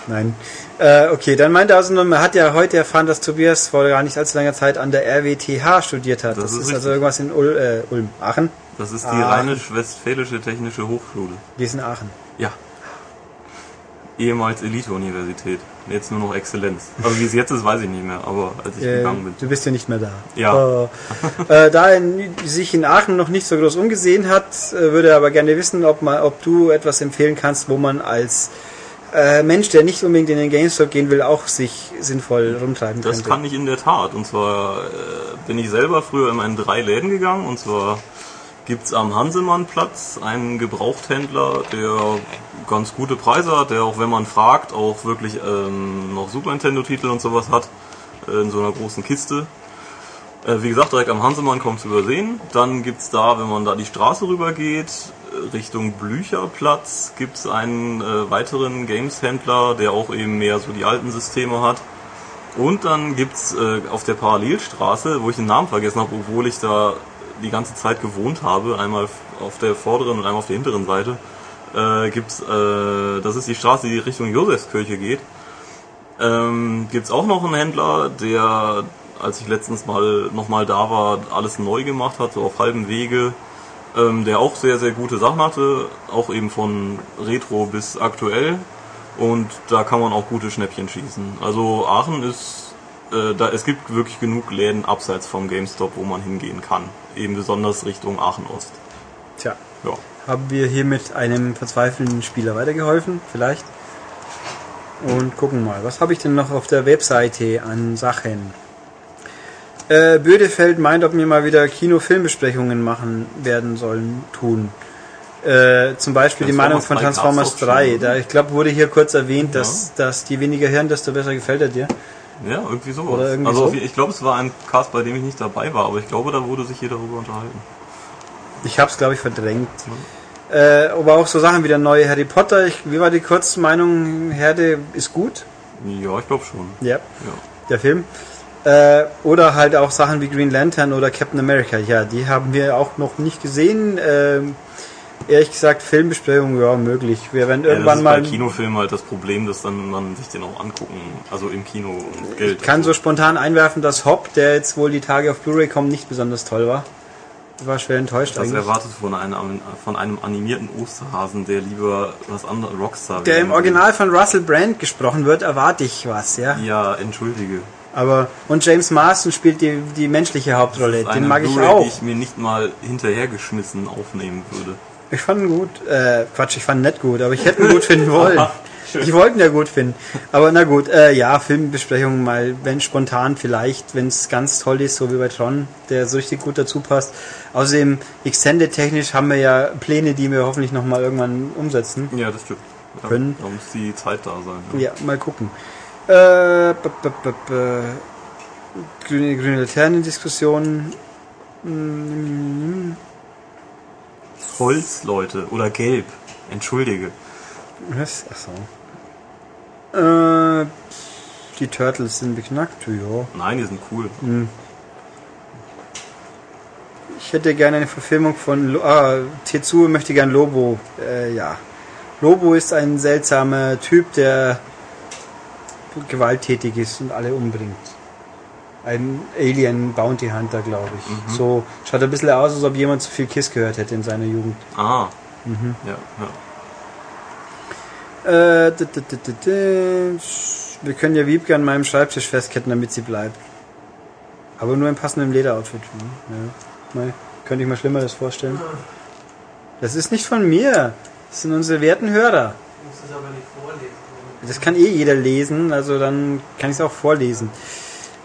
Nein. Äh, okay, dann meinte er also, nur, man hat ja heute erfahren, dass Tobias vor gar nicht allzu langer Zeit an der RWTH studiert hat. Das Das, ist ist, also irgendwas in Ul äh, Ulm. Aachen? Das ist die Ah. Rheinisch-Westfälische Technische Hochschule. Die ist in Aachen. Ja. Ehemals Elite-Universität. Jetzt nur noch Exzellenz. Aber wie es jetzt ist, weiß ich nicht mehr. Aber als ich Äh, gegangen bin. du bist ja nicht mehr da. Ja. Äh, äh, da er sich in Aachen noch nicht so groß umgesehen hat, äh, würde er aber gerne wissen, ob, man, ob du etwas empfehlen kannst, wo man als äh, Mensch, der nicht unbedingt in den GameStop gehen will, auch sich sinnvoll rumtreiben Das könnte. kann ich in der Tat. Und zwar äh, bin ich selber früher immer in drei Läden gegangen. Und zwar gibt's am Hansemannplatz einen Gebrauchthändler, der ganz gute Preise hat, der auch wenn man fragt, auch wirklich ähm, noch Super Nintendo-Titel und sowas hat. Äh, in so einer großen Kiste. Äh, wie gesagt, direkt am Hansemann kaum zu übersehen. Dann gibt's da, wenn man da die Straße rüber geht, äh, Richtung Blücherplatz, gibt's einen äh, weiteren Games-Händler, der auch eben mehr so die alten Systeme hat. Und dann gibt's äh, auf der Parallelstraße, wo ich den Namen vergessen habe, obwohl ich da die ganze Zeit gewohnt habe, einmal auf der vorderen und einmal auf der hinteren Seite, äh, gibt's, äh, das ist die Straße, die Richtung Josefskirche geht. Ähm, gibt's auch noch einen Händler, der, als ich letztens mal nochmal da war, alles neu gemacht hat, so auf halbem Wege, ähm, der auch sehr, sehr gute Sachen hatte, auch eben von Retro bis aktuell. Und da kann man auch gute Schnäppchen schießen. Also Aachen ist, äh, da, es gibt wirklich genug Läden abseits vom GameStop, wo man hingehen kann. Eben besonders Richtung Aachen Ost. Tja, Ja. haben wir hier mit einem verzweifelnden Spieler weitergeholfen? Vielleicht? Und gucken mal, was habe ich denn noch auf der Webseite an Sachen? Äh, Bödefeld meint, ob mir mal wieder Kino-Filmbesprechungen machen werden sollen, tun. Äh, zum Beispiel die Meinung von Transformers Transformers 3 3. gab's auch schon, Da, ich glaube, wurde hier kurz erwähnt, Ja. dass, dass die weniger hören, desto besser gefällt er dir. Ja, irgendwie sowas. Oder irgendwie also so? ich glaube, es war ein Cast, bei dem ich nicht dabei war, aber ich glaube, da wurde sich hier darüber unterhalten. Ich habe es, glaube ich, verdrängt. Äh, aber auch so Sachen wie der neue Harry Potter. Ich, wie war die Kurzmeinung? Herde ist gut. Ja, ich glaube schon. Ja. Ja. der Film. Äh, oder halt auch Sachen wie Green Lantern oder Captain America. Ja, die haben wir auch noch nicht gesehen. Ähm, ehrlich gesagt, Filmbesprechung, ja, möglich. Wir werden Ja, das irgendwann ist mal. bei Kinofilmen halt das Problem, dass dann man sich den auch angucken, also im Kino und Geld. Ich kann so spontan einwerfen, dass Hop, der jetzt wohl die Tage auf Blu-ray kommt, nicht besonders toll war. Ich war schwer enttäuscht das eigentlich. erwartet von einem, von einem animierten Osterhasen, der lieber was anderes Rockstar Der im. Original von Russell Brand gesprochen wird, erwarte ich was, ja. Ja, entschuldige. Aber und James Marsden spielt die, die menschliche Hauptrolle. Das Den mag ich auch. die ich mir nicht mal hinterhergeschmissen aufnehmen würde. Ich fand ihn gut. Äh, Quatsch, ich fand ihn nicht gut, aber ich hätte ihn gut finden wollen. *laughs* Ich wollte ihn ja gut finden. Aber na gut, äh, ja, Filmbesprechungen mal, wenn spontan vielleicht, wenn es ganz toll ist, so wie bei Tron, der so richtig gut dazu passt. Außerdem, Extended-technisch haben wir ja Pläne, die wir hoffentlich nochmal irgendwann umsetzen. Ja, das stimmt. Ja, Können. Da muss die Zeit da sein. Ja, mal gucken. Äh, b -b -b grüne, grüne Laternen-Diskussion. Mm, Holz, Leute, oder gelb. Entschuldige. Was? Achso. Äh, die Turtles sind beknackt, ja. Nein, die sind cool. Ich hätte gerne eine Verfilmung von Lo ah, Tetsuo möchte gern Lobo. Äh, ja. Lobo ist ein seltsamer Typ, der gewalttätig ist und alle umbringt. Ein Alien Bounty Hunter, glaube ich. So schaut ein bisschen aus, als ob jemand zu viel Kiss gehört hätte in seiner Jugend. Ah. Mhm. Ja, ja. Äh, wir können ja Wiebke an meinem Schreibtisch festketten, damit sie bleibt. Aber nur im passenden Lederoutfit. Ne? Ja. Mal, könnte ich mir Schlimmeres vorstellen. Das ist nicht von mir. Das sind unsere werten Hörer. Du musst es aber nicht vorlesen. Das kann eh jeder lesen, also dann kann ich es auch vorlesen.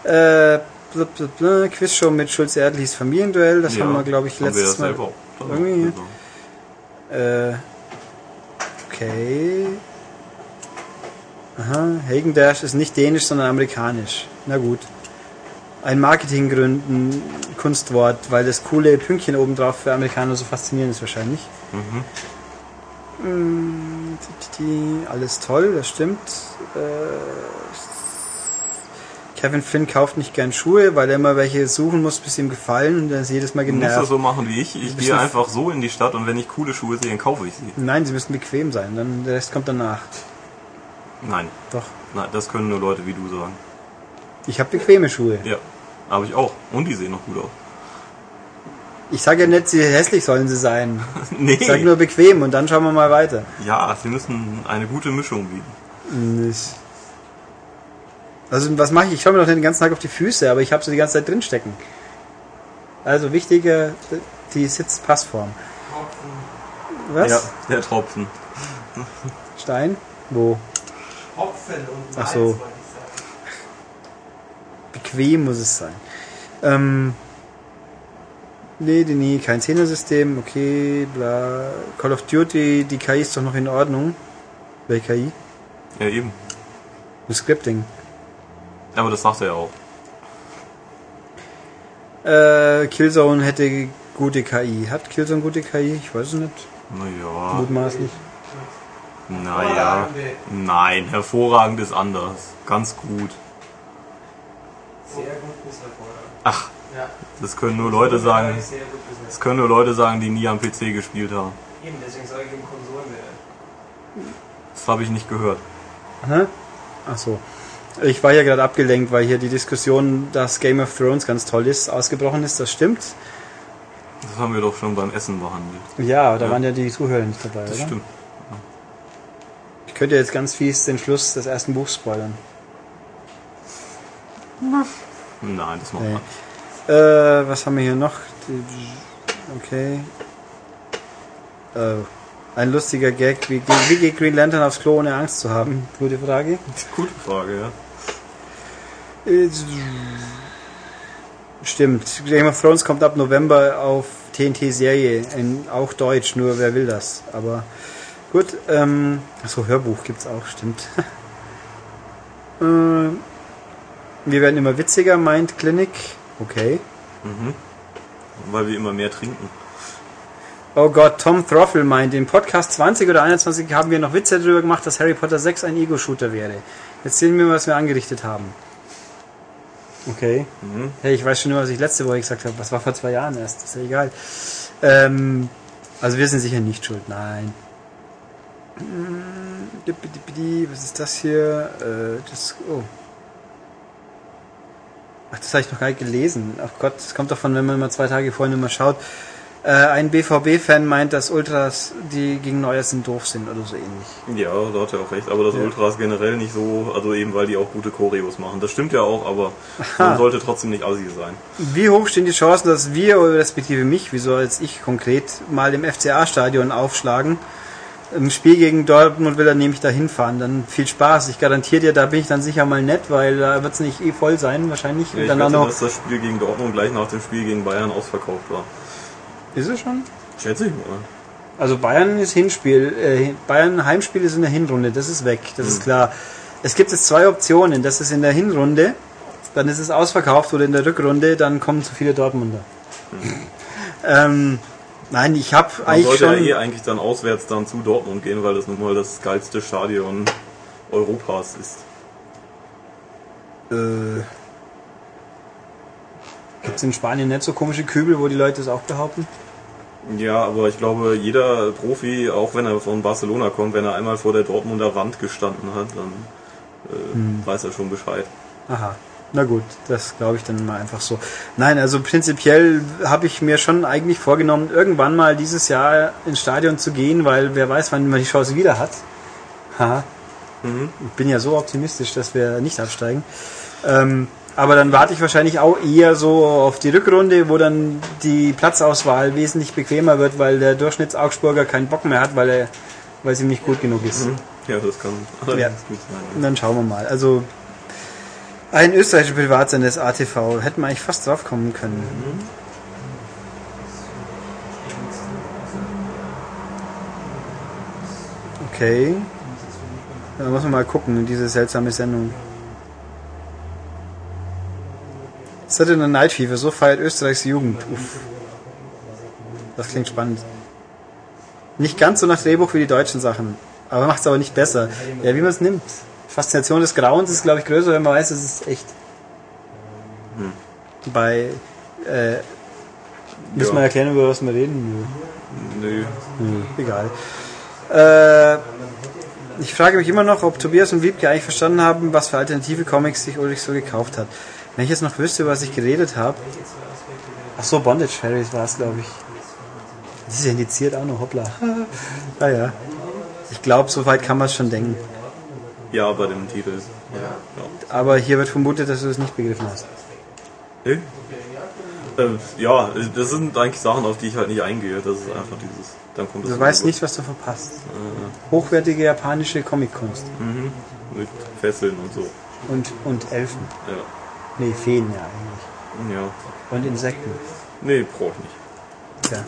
Äh, blub, Quizshow mit Schulze Erdlichs Familienduell, das ja, haben wir, glaube ich, haben letztes Mal. irgendwie- gesagt. Äh, okay. Aha, Hagen Dash ist nicht dänisch, sondern amerikanisch. Na gut. Ein Marketinggründen Kunstwort, weil das coole Pünktchen oben drauf für Amerikaner so faszinierend ist wahrscheinlich. Mm, ti- ti, Alles toll, das stimmt. Äh, Kevin Finn kauft nicht gern Schuhe, weil er immer welche suchen muss, bis ihm gefallen und dann ist jedes Mal Du musst das genervt. so machen wie ich. Ich gehe ein- einfach so in die Stadt und wenn ich coole Schuhe sehe, dann kaufe ich sie. Nein, sie müssen bequem sein, dann der Rest kommt danach. Nein, Doch. nein, das können nur Leute wie du sagen. Ich habe bequeme Schuhe. Ja, habe ich auch. Und die sehen noch gut aus. Ich sage ja nicht, sie hässlich sollen sie sein. *laughs* nee. Ich sage nur bequem und dann schauen wir mal weiter. Ja, sie müssen eine gute Mischung bieten. Nicht. Also was mache ich? Ich schaue mir doch den ganzen Tag auf die Füße, aber ich habe sie die ganze Zeit drinstecken. Also wichtiger, die Sitzpassform. Was? Ja, der Tropfen. Stein? Wo? Hopfen und Ach Malz, so. ich sagen. Bequem muss es sein. Ähm, nee, nee, nee, kein Zehnersystem, okay, bla. Call of Duty, die KI ist doch noch in Ordnung. Welche KI? Ja, eben. Das Scripting. Aber das sagt er ja auch. Äh, Killzone hätte gute KI. Hat Killzone gute KI? Ich weiß es nicht. Naja, Mutmaßlich. naja. Nein, hervorragend ist anders. Ganz gut. Sehr gut bis hervorragend. Ach, Ja. das können nur Leute sagen. Das können nur Leute sagen, die nie am PC gespielt haben. Eben, deswegen sage ich eben Konsolenwelle. Das habe ich nicht gehört. Hä? Ach so. Ich war ja gerade abgelenkt, weil hier die Diskussion, dass Game of Thrones ganz toll ist, ausgebrochen ist. Das stimmt. Das haben wir doch schon beim Essen behandelt. Ja, da Ja. waren ja die Zuhörer nicht dabei, Das oder? stimmt. Ich könnte jetzt ganz fies den Schluss des ersten Buchs spoilern. Nein, das macht Nee. man. Äh, was haben wir hier noch? Okay. Oh. Ein lustiger Gag. Wie geht Green Lantern aufs Klo, ohne Angst zu haben? Gute Frage. Gute Frage, ja. Stimmt. Game of Thrones kommt ab November auf TNT-Serie. Auch Deutsch, nur wer will das. Aber gut. Ähm, achso, Hörbuch gibt's auch, stimmt. *laughs* äh, wir werden immer witziger, meint Clinic. Okay. Weil wir immer mehr trinken. Oh Gott, Tom Throffel meint, im Podcast 20 oder 21 haben wir noch Witze darüber gemacht, dass Harry Potter 6 ein Ego-Shooter wäre. Jetzt sehen wir, was wir angerichtet haben. Okay. Hey, ich weiß schon nur, was ich letzte Woche gesagt habe. Was war vor zwei Jahren erst? Ist ja egal. Ähm, also wir sind sicher nicht schuld, nein. Di, Was ist das hier? Äh, das, oh. Ach, das habe ich noch gar nicht gelesen. Ach Gott, das kommt davon, wenn man mal zwei Tage vorher mal schaut. Äh, ein BVB-Fan meint, dass Ultras, die gegen Neuer sind, doof sind oder so ähnlich. Ja, da hat er auch recht. Aber das Ja. Ultras generell nicht so, also eben weil die auch gute Choreos machen. Das stimmt ja auch, aber man sollte trotzdem nicht assi sein. Wie hoch stehen die Chancen, dass wir, oder respektive mich, wieso als ich konkret, mal im FCA-Stadion aufschlagen? Im Spiel gegen Dortmund will er nämlich da hinfahren. Dann viel Spaß. Ich garantiere dir, da bin ich dann sicher mal nett, weil da wird es nicht eh voll sein wahrscheinlich. Ja, ich dann auch wette, noch. dass das Spiel gegen Dortmund gleich nach dem Spiel gegen Bayern ausverkauft war. Ist es schon? Schätze ich mal. Also Bayern ist Hinspiel, äh, Bayern Heimspiel ist in der Hinrunde, das ist weg, das ist klar. Es gibt jetzt zwei Optionen, das ist in der Hinrunde, dann ist es ausverkauft oder in der Rückrunde, dann kommen zu viele Dortmunder. *laughs* ähm, nein, ich habe eigentlich sollte schon. ja eh eigentlich dann auswärts dann zu Dortmund gehen, weil das nun mal das geilste Stadion Europas ist. Äh, Gibt es in Spanien nicht so komische Kübel, wo die Leute es auch behaupten? Ja, aber ich glaube, jeder Profi, auch wenn er von Barcelona kommt, wenn er einmal vor der Dortmunder Wand gestanden hat, dann äh, weiß er schon Bescheid. Aha. Na gut, das glaube ich dann mal einfach so. Nein, also prinzipiell habe ich mir schon eigentlich vorgenommen, irgendwann mal dieses Jahr ins Stadion zu gehen, weil wer weiß, wann man die Chance wieder hat. Haha. Ich bin ja so optimistisch, dass wir nicht absteigen. Ähm, aber dann warte ich wahrscheinlich auch eher so auf die Rückrunde, wo dann die Platzauswahl wesentlich bequemer wird, weil der Durchschnitts-Augsburger keinen Bock mehr hat, weil er, weil es ihm nicht gut genug ist. Ja, das kann allerdings Ja. gut sein. Und dann schauen wir mal. Also ein österreichischer Privatsender des ATV. Hätten wir eigentlich fast drauf kommen können. Okay. Da muss man mal gucken, diese seltsame Sendung. Saturday Night Fever, so feiert Österreichs Jugend. Uff. Das klingt spannend. Nicht ganz so nach Drehbuch wie die deutschen Sachen. Aber macht es aber nicht besser. Ja, wie man es nimmt. Faszination des Grauens ist, glaube ich, größer, wenn man weiß, es ist echt. Bei, äh, müssen Ja. wir erklären, über was wir reden? Nö. Nö. Egal. Äh, ich frage mich immer noch, ob Tobias und Wiebke eigentlich verstanden haben, was für alternative Comics sich Ulrich so gekauft hat. Wenn ich jetzt noch wüsste, was ich geredet habe. Ach so, Bondage Fairies war es, glaube ich. Das ist ja indiziert auch noch, hoppla. *laughs* ah ja. Ich glaube, so weit kann man es schon denken. Ja, bei dem Titel. Ja. Aber hier wird vermutet, dass du es nicht begriffen hast. Nö. Äh, ja, das sind eigentlich Sachen, auf die ich halt nicht eingehe. Das ist einfach dieses. Dann kommt Du weißt nicht, was du verpasst. Hochwertige japanische Comickunst. Mhm. Mit Fesseln und so. Und, und Elfen. Ja. Nee, Feen ja eigentlich. Ja. Und Insekten. Nee, ich nicht. Ja.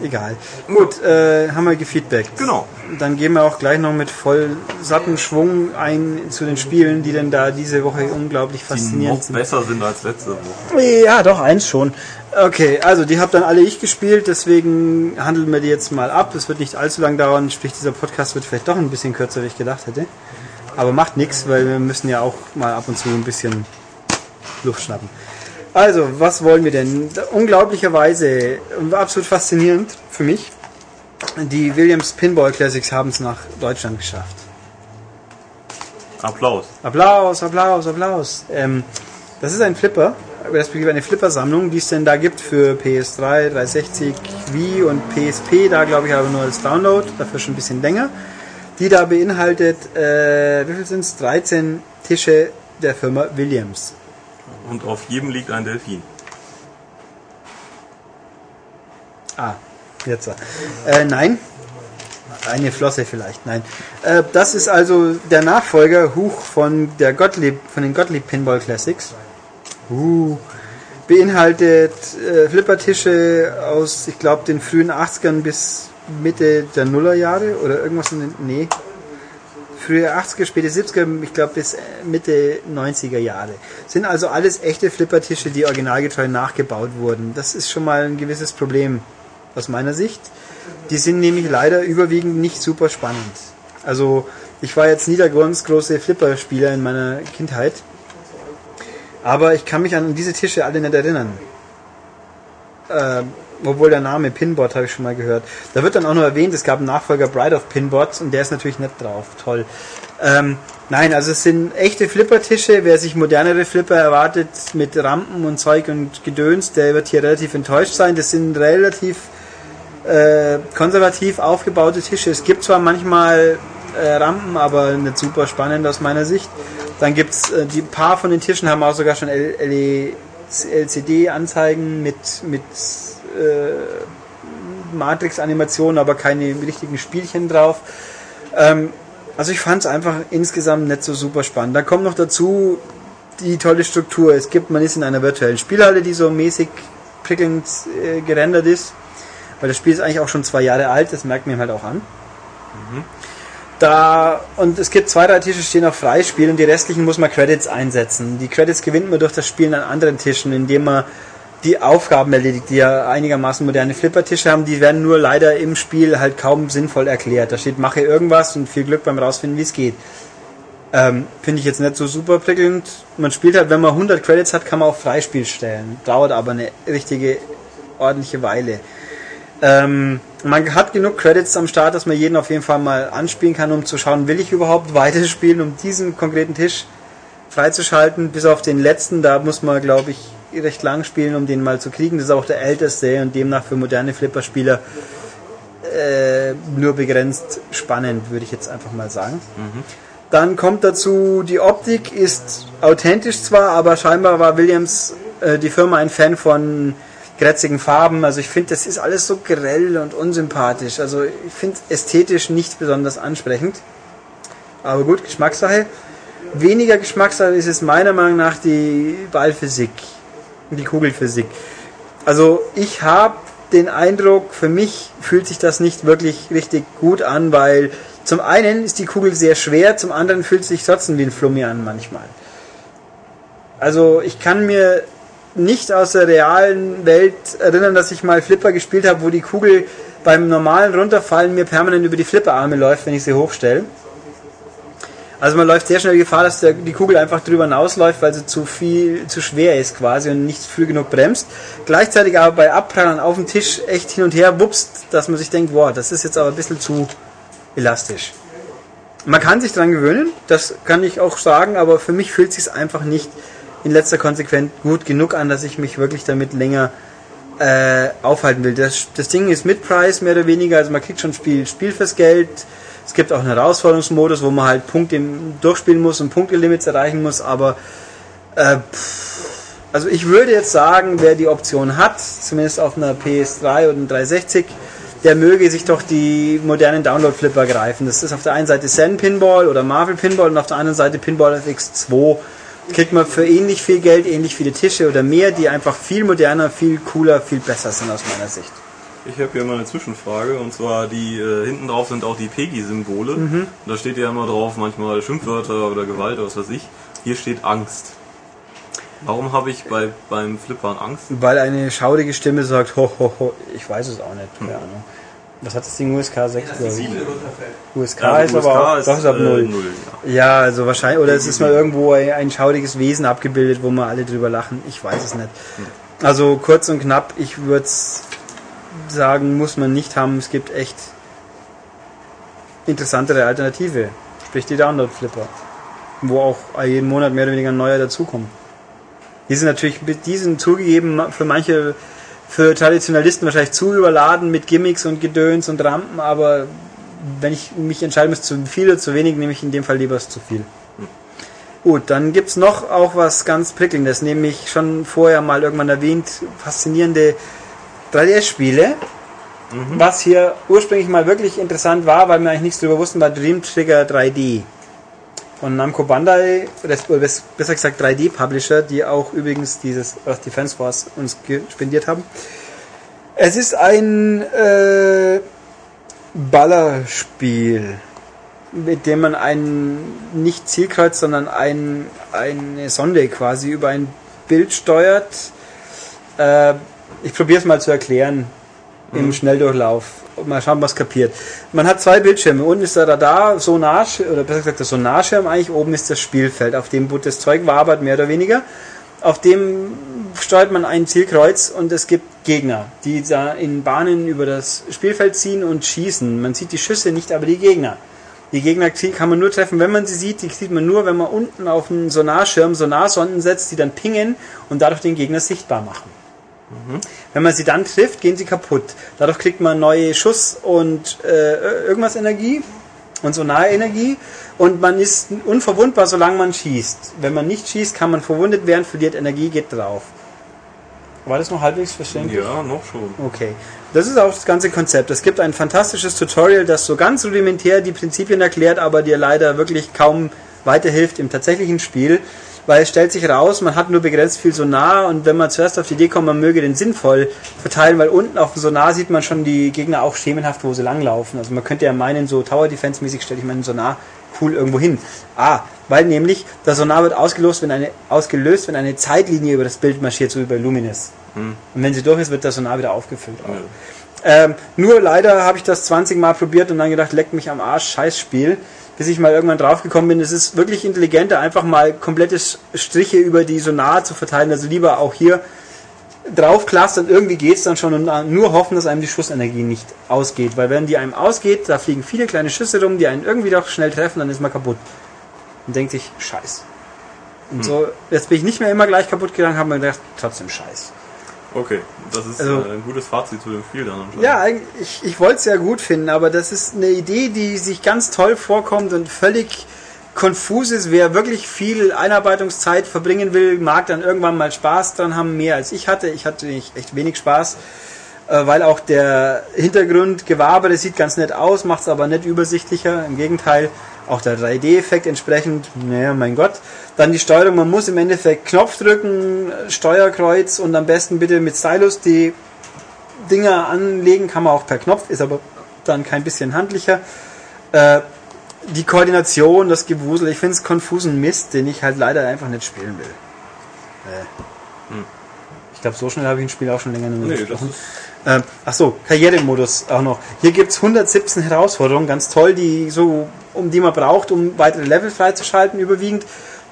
Egal. Gut, äh, haben wir gefeedbackt. Genau. Dann gehen wir auch gleich noch mit voll satten Schwung ein zu den Spielen, die denn da diese Woche unglaublich Die faszinierend noch sind. besser sind als letzte Woche. Ja, doch, eins schon. Okay, also die habt dann alle ich gespielt, deswegen handeln wir die jetzt mal ab. Es wird nicht allzu lang dauern, sprich dieser Podcast wird vielleicht doch ein bisschen kürzer, wie ich gedacht hätte. Aber macht nichts, weil wir müssen ja auch mal ab und zu ein bisschen Luft schnappen. Also, was wollen wir denn? Unglaublicherweise, absolut faszinierend für mich, die Williams Pinball Classics haben es nach Deutschland geschafft. Applaus. Applaus, Applaus, Applaus. Ähm, das ist ein Flipper, respektive eine Flipper-Sammlung, die es denn da gibt für PS3, 360, Wii und PSP, da glaube ich aber nur als Download, dafür schon ein bisschen länger. Die da beinhaltet, äh, wie viel sind es? 13 Tische der Firma Williams. Und auf jedem liegt ein Delfin. Ah, jetzt. Äh, nein. Eine Flosse vielleicht, nein. Äh, das ist also der Nachfolger Huch von der Gottlieb, von den Gottlieb Pinball Classics. Uh, beinhaltet äh, Flippertische aus, ich glaube, den frühen 80ern bis Mitte der Nullerjahre oder irgendwas in den, nee. Frühe 80er, späte 70er, ich glaube bis äh, Mitte 90er Jahre. Sind also alles echte Flippertische, die originalgetreu nachgebaut wurden. Das ist schon mal ein gewisses Problem aus meiner Sicht. Die sind nämlich leider überwiegend nicht super spannend. Also ich war jetzt nie der ganz große Flipper-Spieler in meiner Kindheit. Aber ich kann mich an diese Tische alle nicht erinnern. Ähm, obwohl der Name Pinbot habe ich schon mal gehört. Da wird dann auch noch erwähnt, es gab einen Nachfolger Bride of Pinbot und der ist natürlich nicht drauf. Toll. Ähm, nein, also es sind echte Flippertische. Wer sich modernere Flipper erwartet mit Rampen und Zeug und Gedöns, der wird hier relativ enttäuscht sein. Das sind relativ äh, konservativ aufgebaute Tische. Es gibt zwar manchmal äh, Rampen, aber nicht super spannend aus meiner Sicht. Dann gibt's äh, die paar von den Tischen haben auch sogar schon LCD-Anzeigen mit mit äh, Matrix-Animationen, aber keine richtigen Spielchen drauf. Ähm, also ich fand es einfach insgesamt nicht so super spannend. Da kommt noch dazu die tolle Struktur. Es gibt, man ist in einer virtuellen Spielhalle, die so mäßig prickelnd äh, gerendert ist. Weil das Spiel ist eigentlich auch schon zwei Jahre alt, das merkt man halt auch an. Da, und es gibt zwei, drei Tische, stehen auf Freispiel und die restlichen muss man Credits einsetzen. Die Credits gewinnt man durch das Spielen an anderen Tischen, indem man die Aufgaben erledigt, die ja einigermaßen moderne Flippertische haben, die werden nur leider im Spiel halt kaum sinnvoll erklärt. Da steht, mache irgendwas und viel Glück beim rausfinden, wie es geht. Ähm, Finde ich jetzt nicht so super prickelnd. Man spielt halt, wenn man 100 Credits hat, kann man auch Freispiel stellen. Dauert aber eine richtige, ordentliche Weile. Ähm, man hat genug Credits am Start, dass man jeden auf jeden Fall mal anspielen kann, um zu schauen, will ich überhaupt weiterspielen, um diesen konkreten Tisch freizuschalten. Bis auf den letzten, da muss man, glaube ich, recht lang spielen, um den mal zu kriegen. Das ist auch der älteste und demnach für moderne Flipperspieler äh, nur begrenzt spannend, würde ich jetzt einfach mal sagen. Dann kommt dazu, die Optik ist authentisch zwar, aber scheinbar war Williams, äh, die Firma, ein Fan von grätzigen Farben. Also ich finde, das ist alles so grell und unsympathisch. Also ich finde ästhetisch nicht besonders ansprechend. Aber gut, Geschmackssache. Weniger Geschmackssache ist es meiner Meinung nach die Ballphysik, die Kugelphysik. Also ich habe den Eindruck, für mich fühlt sich das nicht wirklich richtig gut an, weil zum einen ist die Kugel sehr schwer, zum anderen fühlt es sich trotzdem wie ein Flummi an manchmal. Also ich kann mir nicht aus der realen Welt erinnern, dass ich mal Flipper gespielt habe, wo die Kugel beim normalen Runterfallen mir permanent über die Flipperarme läuft, wenn ich sie hochstelle. Also man läuft sehr schnell Gefahr, dass der, die Kugel einfach drüber hinausläuft, weil sie zu viel, zu schwer ist quasi und nicht früh genug bremst. Gleichzeitig aber bei Abprallern auf dem Tisch echt hin und her wupst, dass man sich denkt, wow, das ist jetzt aber ein bisschen zu elastisch. Man kann sich dran gewöhnen, das kann ich auch sagen, aber für mich fühlt sich einfach nicht in letzter Konsequenz gut genug an, dass ich mich wirklich damit länger äh, aufhalten will. Das, das Ding ist mit Preis mehr oder weniger, also man kriegt schon Spiel, Spiel fürs Geld. Es gibt auch einen Herausforderungsmodus, wo man halt Punkte durchspielen muss und Punktelimits erreichen muss, aber äh, also ich würde jetzt sagen, wer die Option hat, zumindest auf einer PS3 oder einer 360, der möge sich doch die modernen Download-Flipper greifen. Das ist auf der einen Seite Zen Pinball oder Marvel Pinball und auf der anderen Seite Pinball FX2 kriegt man für ähnlich viel Geld ähnlich viele Tische oder mehr, die einfach viel moderner, viel cooler, viel besser sind aus meiner Sicht. Ich habe hier mal eine Zwischenfrage und zwar die äh, hinten drauf sind auch die PEGI-Symbole. Mhm. Da steht ja immer drauf manchmal Schimpfwörter oder Gewalt oder was weiß ich. Hier steht Angst. Warum habe ich bei, beim Flippern Angst? Weil eine schaudige Stimme sagt, ho, ho, ho. Ich weiß es auch nicht, keine hm. Ahnung. Was hat das Ding USK 6? Ja, USK ja, ist USK aber auch, ist, doch, ist ab 0. Äh, 0 ja. ja. also wahrscheinlich, oder es ist *laughs* mal irgendwo ein, ein schaudiges Wesen abgebildet, wo wir alle drüber lachen. Ich weiß es nicht. Also kurz und knapp, ich würde sagen, muss man nicht haben. Es gibt echt interessantere Alternative. Sprich die Download-Flipper. Wo auch jeden Monat mehr oder weniger ein neuer dazukommt. Die sind natürlich mit diesen zugegeben für manche, für Traditionalisten wahrscheinlich zu überladen mit Gimmicks und Gedöns und Rampen, aber wenn ich mich entscheiden muss, zu viel oder zu wenig, nehme ich in dem Fall lieber zu viel. Gut, dann gibt es noch auch was ganz Prickelndes, nämlich schon vorher mal irgendwann erwähnt, faszinierende 3DS-Spiele. Mhm. Was hier ursprünglich mal wirklich interessant war, weil wir eigentlich nichts darüber wussten, war Dream Trigger 3D von Namco Bandai, besser gesagt 3D Publisher, die auch übrigens dieses Earth Defense Force uns spendiert haben. Es ist ein äh, Ballerspiel, mit dem man ein nicht Zielkreuz, sondern ein, eine Sonde quasi über ein Bild steuert. Äh, ich probiere es mal zu erklären mhm. im Schnelldurchlauf mal schauen, was kapiert. Man hat zwei Bildschirme. Unten ist der Radar, Sonar, oder besser gesagt der Sonarschirm eigentlich, oben ist das Spielfeld, auf dem das Zeug wabert, mehr oder weniger. Auf dem steuert man ein Zielkreuz und es gibt Gegner, die da in Bahnen über das Spielfeld ziehen und schießen. Man sieht die Schüsse nicht, aber die Gegner. Die Gegner kann man nur treffen, wenn man sie sieht. Die sieht man nur, wenn man unten auf dem Sonarschirm Sonarsonden setzt, die dann pingen und dadurch den Gegner sichtbar machen. Mhm. Wenn man sie dann trifft, gehen sie kaputt. Dadurch kriegt man neue Schuss und äh, irgendwas Energie und so nahe Energie und man ist unverwundbar, solange man schießt. Wenn man nicht schießt, kann man verwundet werden, verliert Energie, geht drauf. War das noch halbwegs verständlich? Ja, noch schon. Okay. Das ist auch das ganze Konzept. Es gibt ein fantastisches Tutorial, das so ganz rudimentär die Prinzipien erklärt, aber dir leider wirklich kaum weiterhilft im tatsächlichen Spiel weil es stellt sich raus, man hat nur begrenzt viel Sonar und wenn man zuerst auf die Idee kommt, man möge den sinnvoll verteilen, weil unten auf dem Sonar sieht man schon die Gegner auch schemenhaft, wo sie langlaufen. Also man könnte ja meinen, so Tower Defense mäßig stelle ich meinen Sonar cool irgendwo hin. Ah, weil nämlich der Sonar wird ausgelöst, wenn eine, ausgelöst, wenn eine Zeitlinie über das Bild marschiert, so wie bei Luminous. Hm. Und wenn sie durch ist, wird der Sonar wieder aufgefüllt. Ja. Ähm, nur leider habe ich das 20 Mal probiert und dann gedacht, leckt mich am Arsch, scheiß Spiel bis ich mal irgendwann draufgekommen bin, es ist wirklich intelligenter, einfach mal komplette Striche über die Sonar zu verteilen. Also lieber auch hier draufklastern, irgendwie geht es dann schon und nur hoffen, dass einem die Schussenergie nicht ausgeht. Weil wenn die einem ausgeht, da fliegen viele kleine Schüsse rum, die einen irgendwie doch schnell treffen, dann ist man kaputt. Und denkt sich, scheiß. Und hm. so, jetzt bin ich nicht mehr immer gleich kaputt gegangen, habe mir gedacht, trotzdem scheiß. Okay, das ist also, äh, ein gutes Fazit zu dem Spiel dann anscheinend. Ja, ich, ich wollte es ja gut finden, aber das ist eine Idee, die sich ganz toll vorkommt und völlig konfus ist. Wer wirklich viel Einarbeitungszeit verbringen will, mag dann irgendwann mal Spaß dran haben, mehr als ich hatte. Ich hatte echt wenig Spaß, äh, weil auch der Hintergrund Gewabe, das sieht ganz nett aus, macht es aber nicht übersichtlicher. Im Gegenteil, auch der 3D-Effekt entsprechend, naja, mein Gott. Dann die Steuerung, man muss im Endeffekt Knopf drücken, Steuerkreuz und am besten bitte mit Stylus die Dinger anlegen, kann man auch per Knopf, ist aber dann kein bisschen handlicher. Äh, die Koordination, das Gewusel, ich finde es konfusen Mist, den ich halt leider einfach nicht spielen will. Äh. Hm. Ich glaube, so schnell habe ich ein Spiel auch schon länger nicht mehr nee, gesprochen. Ähm, ach so, Karrieremodus auch noch. Hier gibt's 117 Herausforderungen, ganz toll, die so, um die man braucht, um weitere Level freizuschalten, überwiegend.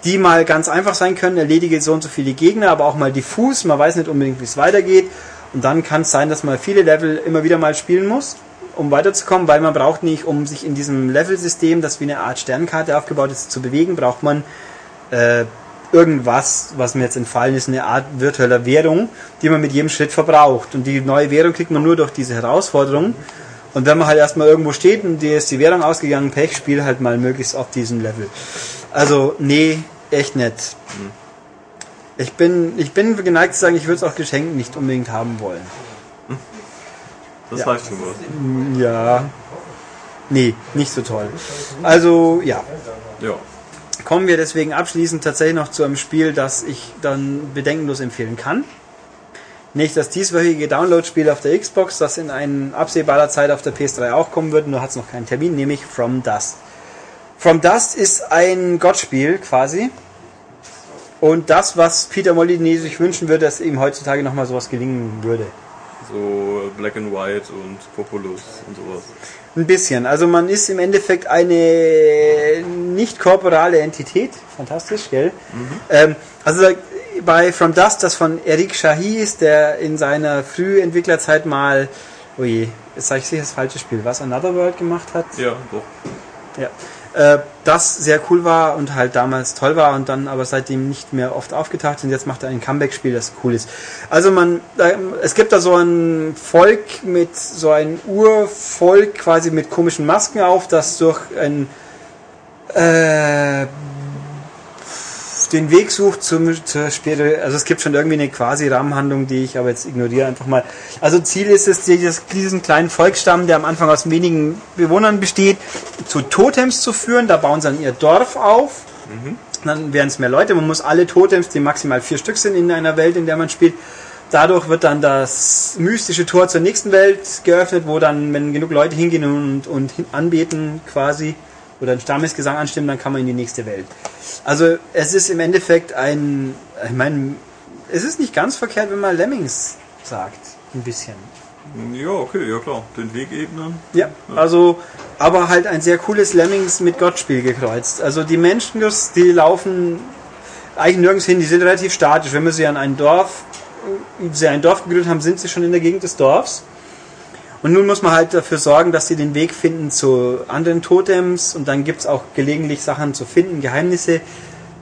Die mal ganz einfach sein können, erledige so und so viele Gegner, aber auch mal diffus, man weiß nicht unbedingt, wie es weitergeht. Und dann kann es sein, dass man viele Level immer wieder mal spielen muss, um weiterzukommen, weil man braucht nicht, um sich in diesem Level-System, das wie eine Art Sternkarte aufgebaut ist, zu bewegen, braucht man äh, irgendwas, was mir jetzt entfallen ist, eine Art virtueller Währung, die man mit jedem Schritt verbraucht. Und die neue Währung kriegt man nur durch diese Herausforderung. Und wenn man halt erstmal irgendwo steht und dir ist die Währung ausgegangen, Pech, spiel halt mal möglichst auf diesem Level. Also, nee, echt nett. Ich bin, ich bin geneigt zu sagen, ich würde es auch geschenkt nicht unbedingt haben wollen. Das Ja. heißt schon was. Ja. Nee, nicht so toll. Also, ja. Ja. Kommen wir deswegen abschließend tatsächlich noch zu einem Spiel, das ich dann bedenkenlos empfehlen kann. Nicht das dieswöchige Download-Spiel auf der Xbox, das in ein absehbarer Zeit auf der PS3 auch kommen wird, nur hat es noch keinen Termin, nämlich From Dust. From Dust ist ein Gottspiel quasi. Und das, was Peter Molyneux sich wünschen würde, dass ihm heutzutage nochmal sowas gelingen würde. So Black and White und Populus und sowas. Ein bisschen. Also man ist im Endeffekt eine nicht korporale Entität. Fantastisch, gell? Ähm, also bei From Dust, das von Eric Shahi ist, der in seiner Frühentwicklerzeit mal, oh je, jetzt sage ich sicher das falsche Spiel, was Another World gemacht hat. Ja, doch. Ja. Äh, das sehr cool war und halt damals toll war und dann aber seitdem nicht mehr oft aufgetaucht und jetzt macht er ein Comeback-Spiel, das cool ist. Also man, es gibt da so ein Volk mit, so ein Urvolk quasi mit komischen Masken auf, das durch ein äh, den Weg sucht zum, zur Spiri also es gibt schon irgendwie eine quasi Rahmenhandlung, die ich aber jetzt ignoriere einfach mal. Also Ziel ist es, diesen kleinen Volksstamm, der am Anfang aus wenigen Bewohnern besteht, zu Totems zu führen. Da bauen sie dann ihr Dorf auf. Dann werden es mehr Leute. Man muss alle Totems, die maximal vier Stück sind in einer Welt, in der man spielt, Dadurch wird dann das mystische Tor zur nächsten Welt geöffnet, wo dann, wenn genug Leute hingehen und, und anbeten quasi oder einen Stammesgesang anstimmen, dann kann man in die nächste Welt. Also es ist im Endeffekt ein, ich meine, es ist nicht ganz verkehrt, wenn man Lemmings sagt, ein bisschen. Ja, okay, ja klar. Den Weg ebnen. Ja, also, aber halt ein sehr cooles Lemmings mit Gottspiel gekreuzt. Also die Menschen, die laufen eigentlich nirgends hin, die sind relativ statisch. Wenn wir sie an ein Dorf, sie ein Dorf gegründet haben, sind sie schon in der Gegend des Dorfs. Und nun muss man halt dafür sorgen, dass sie den Weg finden zu anderen Totems und dann gibt es auch gelegentlich Sachen zu finden, Geheimnisse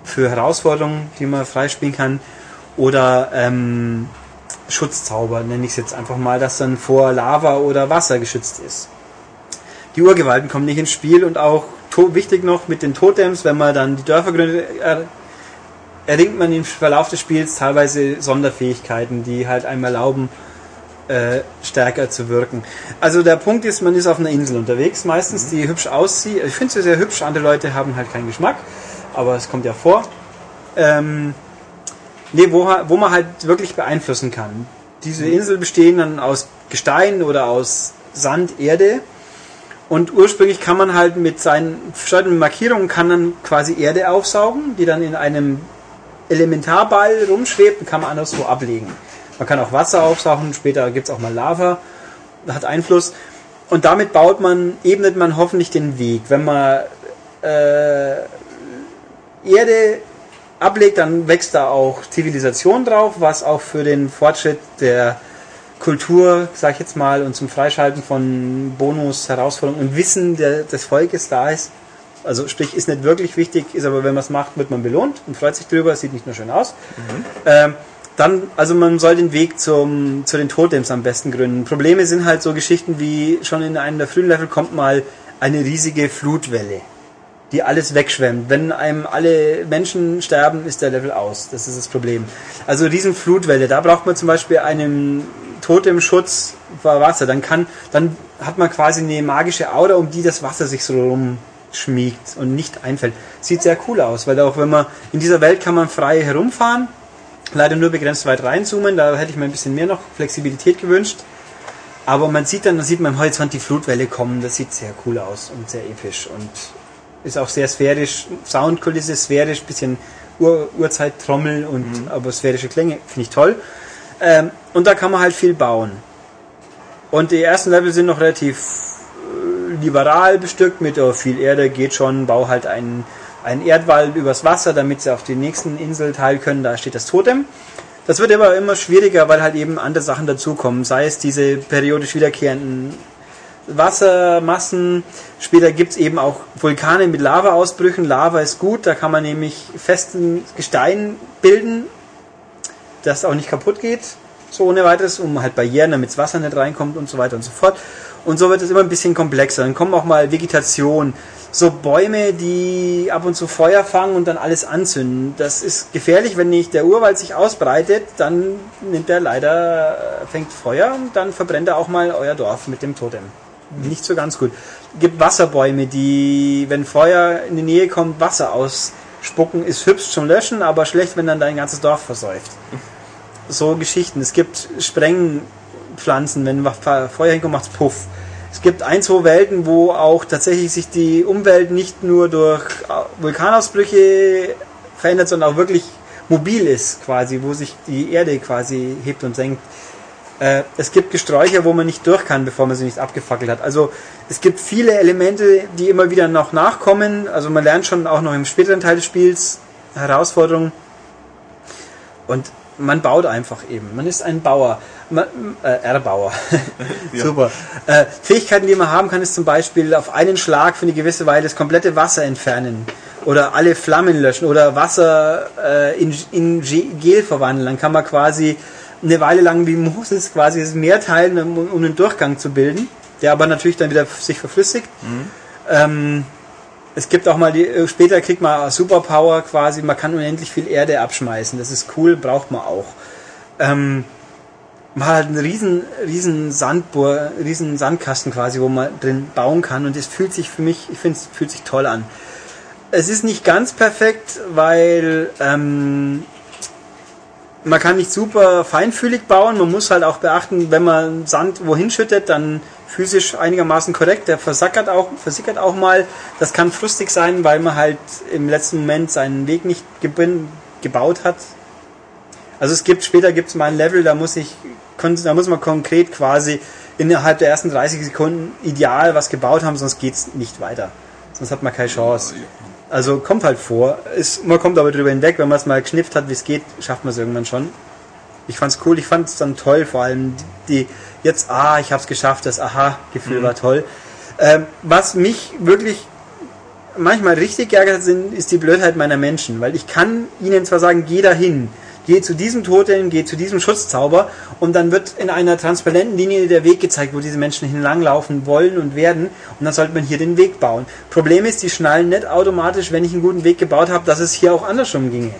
für Herausforderungen, die man freispielen kann. Oder ähm, Schutzzauber, nenne ich es jetzt einfach mal, das dann vor Lava oder Wasser geschützt ist. Die Urgewalten kommen nicht ins Spiel und auch wichtig noch mit den Totems, wenn man dann die Dörfer gründet, er erringt man im Verlauf des Spiels teilweise Sonderfähigkeiten, die halt einem erlauben, äh, stärker zu wirken. Also der Punkt ist, man ist auf einer Insel unterwegs, meistens, die hübsch aussieht. Ich finde sie sehr hübsch, andere Leute haben halt keinen Geschmack, aber es kommt ja vor. Ähm, nee, wo, wo man halt wirklich beeinflussen kann. Diese Insel bestehen dann aus Gestein oder aus Sand, Erde. Und ursprünglich kann man halt mit seinen verschiedenen Markierungen kann dann quasi Erde aufsaugen, die dann in einem Elementarball rumschwebt und kann man anderswo ablegen. Man kann auch Wasser aufsaugen, später gibt es auch mal Lava, hat Einfluss. Und damit baut man, ebnet man hoffentlich den Weg. Wenn man äh, Erde ablegt, dann wächst da auch Zivilisation drauf, was auch für den Fortschritt der Kultur, sag ich jetzt mal, und zum Freischalten von Bonus, Herausforderungen und Wissen der, des Volkes da ist. Also sprich, ist nicht wirklich wichtig, ist aber, wenn man es macht, wird man belohnt und freut sich drüber, sieht nicht nur schön aus. Ähm, dann, also man soll den Weg zum, zu den Totems am besten gründen. Probleme sind halt so Geschichten wie schon in einem der frühen Level kommt mal eine riesige Flutwelle, die alles wegschwemmt. Wenn einem alle Menschen sterben, ist der Level aus. Das ist das Problem. Also riesen Flutwelle, da braucht man zum Beispiel einen Totemschutz vor Wasser. Dann kann, dann hat man quasi eine magische Aura, um die das Wasser sich so rumschmiegt und nicht einfällt. Sieht sehr cool aus, weil auch wenn man in dieser Welt kann man frei herumfahren leider nur begrenzt weit reinzoomen, da hätte ich mir ein bisschen mehr noch Flexibilität gewünscht. Aber man sieht dann, dann sieht man im Horizont die Flutwelle kommen, das sieht sehr cool aus und sehr episch und ist auch sehr sphärisch, Soundkulisse sphärisch, bisschen Ur Urzeit-Trommel und aber sphärische Klänge, finde ich toll. Ähm, und da kann man halt viel bauen. Und die ersten Level sind noch relativ äh, liberal bestückt mit oh, viel Erde, geht schon, bau halt einen, einen Erdwall übers Wasser, damit sie auf die nächsten Insel teilen können, da steht das Totem. Das wird aber immer schwieriger, weil halt eben andere Sachen dazukommen, sei es diese periodisch wiederkehrenden Wassermassen. Später gibt's eben auch Vulkane mit Lavaausbrüchen. Lava ist gut, da kann man nämlich festen Gestein bilden, das auch nicht kaputt geht, so ohne weiteres, um halt Barrieren, damit das Wasser nicht reinkommt und so weiter und so fort. Und so wird es immer ein bisschen komplexer. Dann kommen auch mal Vegetation, so Bäume, die ab und zu Feuer fangen und dann alles anzünden. Das ist gefährlich, wenn nicht der Urwald sich ausbreitet, dann nimmt er leider, äh, fängt Feuer und dann verbrennt er auch mal euer Dorf mit dem Totem. Nicht so ganz gut. Gibt Wasserbäume, die, wenn Feuer in die Nähe kommt, Wasser ausspucken, ist hübsch zum Löschen, aber schlecht, wenn dann dein ganzes Dorf versäuft. So Geschichten. Es gibt Sprengpflanzen, wenn Feuer hinkommt, macht's Puff. Es gibt ein, zwei Welten, wo auch tatsächlich sich die Umwelt nicht nur durch Vulkanausbrüche verändert, sondern auch wirklich mobil ist, quasi, wo sich die Erde quasi hebt und senkt. Äh, es gibt Gesträucher, wo man nicht durch kann, bevor man sie nicht abgefackelt hat. Also es gibt viele Elemente, die immer wieder noch nachkommen. Also man lernt schon auch noch im späteren Teil des Spiels Herausforderungen. Und man baut einfach eben. Man ist ein Bauer. Man, äh, Erbauer. *laughs* Super. Äh, Fähigkeiten, die man haben kann, ist zum Beispiel auf einen Schlag für eine gewisse Weile das komplette Wasser entfernen. Oder alle Flammen löschen. Oder Wasser äh, in, in Gel verwandeln. Dann kann man quasi eine Weile lang wie Moses quasi das Meer teilen, um, um einen Durchgang zu bilden. Der aber natürlich dann wieder sich verflüssigt. Mhm. Ähm, es gibt auch mal die, äh, später kriegt man Superpower quasi, man kann unendlich viel Erde abschmeißen. Das ist cool, braucht man auch. Ähm, man hat halt einen riesen, riesen Sandbohr, riesen Sandkasten quasi, wo man drin bauen kann und es fühlt sich für mich, ich finde es fühlt sich toll an. Es ist nicht ganz perfekt, weil ähm, man kann nicht super feinfühlig bauen. Man muss halt auch beachten, wenn man Sand wohin schüttet, dann physisch einigermaßen korrekt. Der versackert auch, versickert auch mal. Das kann frustig sein, weil man halt im letzten Moment seinen Weg nicht gebaut hat. Also es gibt, später gibt es mal ein Level, da muss ich, da muss man konkret quasi innerhalb der ersten 30 Sekunden ideal was gebaut haben, sonst geht es nicht weiter. Sonst hat man keine Chance. Also kommt halt vor. Ist, man kommt aber drüber hinweg, wenn man es mal geschnipft hat, wie es geht, schafft man es irgendwann schon. Ich fand's cool, ich fand es dann toll, vor allem die, jetzt, ah, ich hab's geschafft, das Aha-Gefühl Mhm. war toll. Ähm, was mich wirklich manchmal richtig geärgert hat, ist die Blödheit meiner Menschen, weil ich kann ihnen zwar sagen, geh dahin, geh zu diesem Totem, geh zu diesem Schutzzauber und dann wird in einer transparenten Linie der Weg gezeigt, wo diese Menschen hinlanglaufen wollen und werden und dann sollte man hier den Weg bauen. Problem ist, die schnallen nicht automatisch, wenn ich einen guten Weg gebaut habe, dass es hier auch andersrum ginge.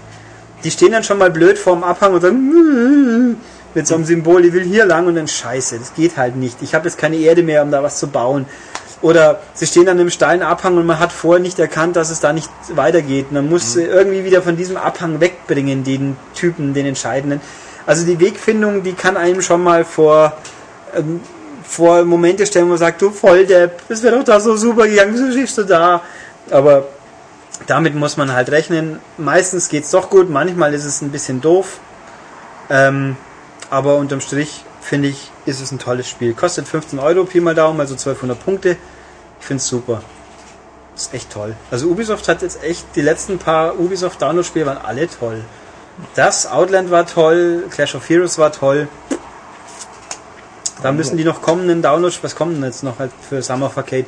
Die stehen dann schon mal blöd vorm Abhang und sagen mit so einem Symbol, ich will hier lang und dann scheiße, das geht halt nicht. Ich habe jetzt keine Erde mehr, um da was zu bauen. Oder sie stehen dann im steilen Abhang und man hat vorher nicht erkannt, dass es da nicht weitergeht. Man muss sie irgendwie wieder von diesem Abhang wegbringen, den Typen, den Entscheidenden. Also die Wegfindung, die kann einem schon mal vor, ähm, vor Momente stellen, wo man sagt, du Volldepp, das wäre doch da so super gegangen, wieso stehst du da? Aber damit muss man halt rechnen. Meistens geht's doch gut, manchmal ist es ein bisschen doof. Ähm, aber unterm Strich finde ich, ist es ein tolles Spiel. Kostet 15 Euro, Pi mal Daumen, also 1200 Punkte. Ich finde es super. Ist echt toll. Also Ubisoft hat jetzt echt, die letzten paar Ubisoft Download-Spiele waren alle toll. Das Outland war toll, Clash of Heroes war toll. Da müssen die noch kommenden Downloads, was kommen denn jetzt noch halt für Summer of Arcade?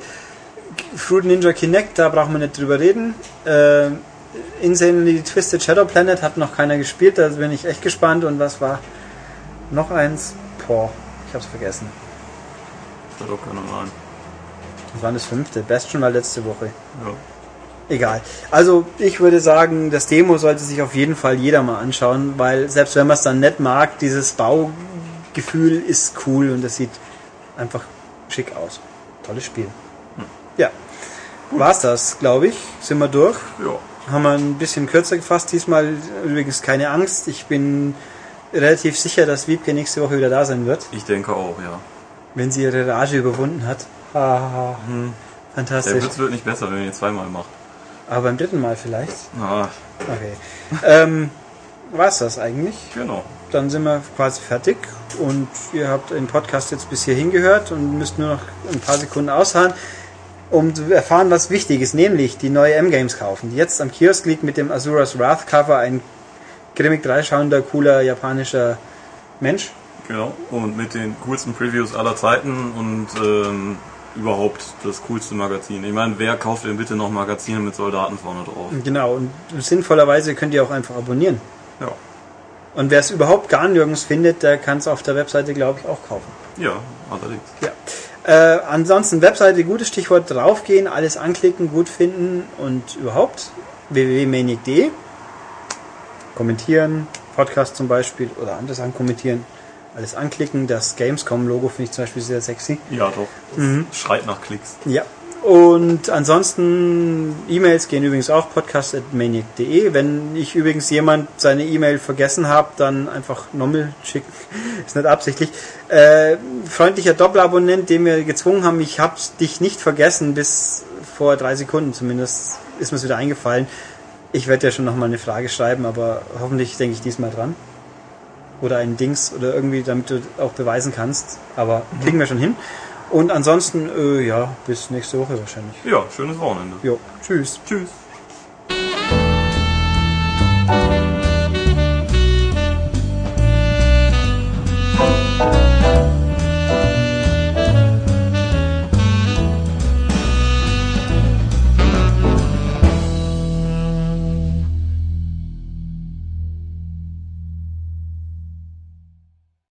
Fruit Ninja Kinect, da brauchen wir nicht drüber reden. Äh, Insanely Twisted Shadow Planet hat noch keiner gespielt, da bin ich echt gespannt. Und was war noch eins? Boah, ich hab's vergessen. Das hat auch keiner rein. Das war das fünfte. Bastion war letzte Woche. Ja. Egal. Also ich würde sagen, das Demo sollte sich auf jeden Fall jeder mal anschauen, weil selbst wenn man es dann nicht mag, dieses Baugefühl ist cool und es sieht einfach schick aus. Tolles Spiel. Ja. War's das, glaube ich. Sind wir durch. Ja. Haben wir ein bisschen kürzer gefasst diesmal. Übrigens keine Angst. Ich bin relativ sicher, dass Wiebke nächste Woche wieder da sein wird, Ich denke auch, ja. wenn sie ihre Rage überwunden hat. Haha. Hm. Der Fantastisch. Witz wird nicht besser, wenn ihr ihn zweimal macht. Aber beim dritten Mal vielleicht. Ah, Okay. ähm, war es das eigentlich. Genau. Dann sind wir quasi fertig und ihr habt den Podcast jetzt bis hierhin gehört und müsst nur noch ein paar Sekunden ausharren, um zu erfahren, was wichtig ist, nämlich die neue M-Games kaufen, die jetzt am Kiosk liegt mit dem Asuras Wrath Cover, ein grimmig dreischauender, cooler japanischer Mensch. Genau. Und mit den coolsten Previews aller Zeiten und ähm, überhaupt das coolste Magazin. Ich meine, wer kauft denn bitte noch Magazine mit Soldaten vorne drauf? Genau, und sinnvollerweise könnt ihr auch einfach abonnieren. Ja. Und wer es überhaupt gar nirgends findet, der kann es auf der Webseite, glaube ich, auch kaufen. Ja, allerdings. Ja. Äh, ansonsten Webseite, gutes Stichwort, draufgehen, alles anklicken, gut finden und überhaupt www.maniac.de kommentieren, Podcast zum Beispiel oder andere Sachen kommentieren, alles anklicken. Das Gamescom-Logo finde ich zum Beispiel sehr sexy. Ja, doch. Das Schreit nach Klicks. Ja. Und ansonsten E-Mails gehen übrigens auch podcast.maniac.de. Wenn ich übrigens jemand seine E-Mail vergessen habe, dann einfach nochmal schicken. *laughs* Ist nicht absichtlich. Äh, freundlicher Doppelabonnent, den wir gezwungen haben, ich habe dich nicht vergessen, bis vor drei Sekunden zumindest ist mir es wieder eingefallen. Ich werde ja schon nochmal eine Frage schreiben, aber hoffentlich denke ich diesmal dran. Oder ein Dings oder irgendwie, damit du auch beweisen kannst. Aber mhm. kriegen wir schon hin. Und ansonsten, äh, ja, bis nächste Woche wahrscheinlich. Ja, schönes Wochenende. Jo, tschüss. Tschüss.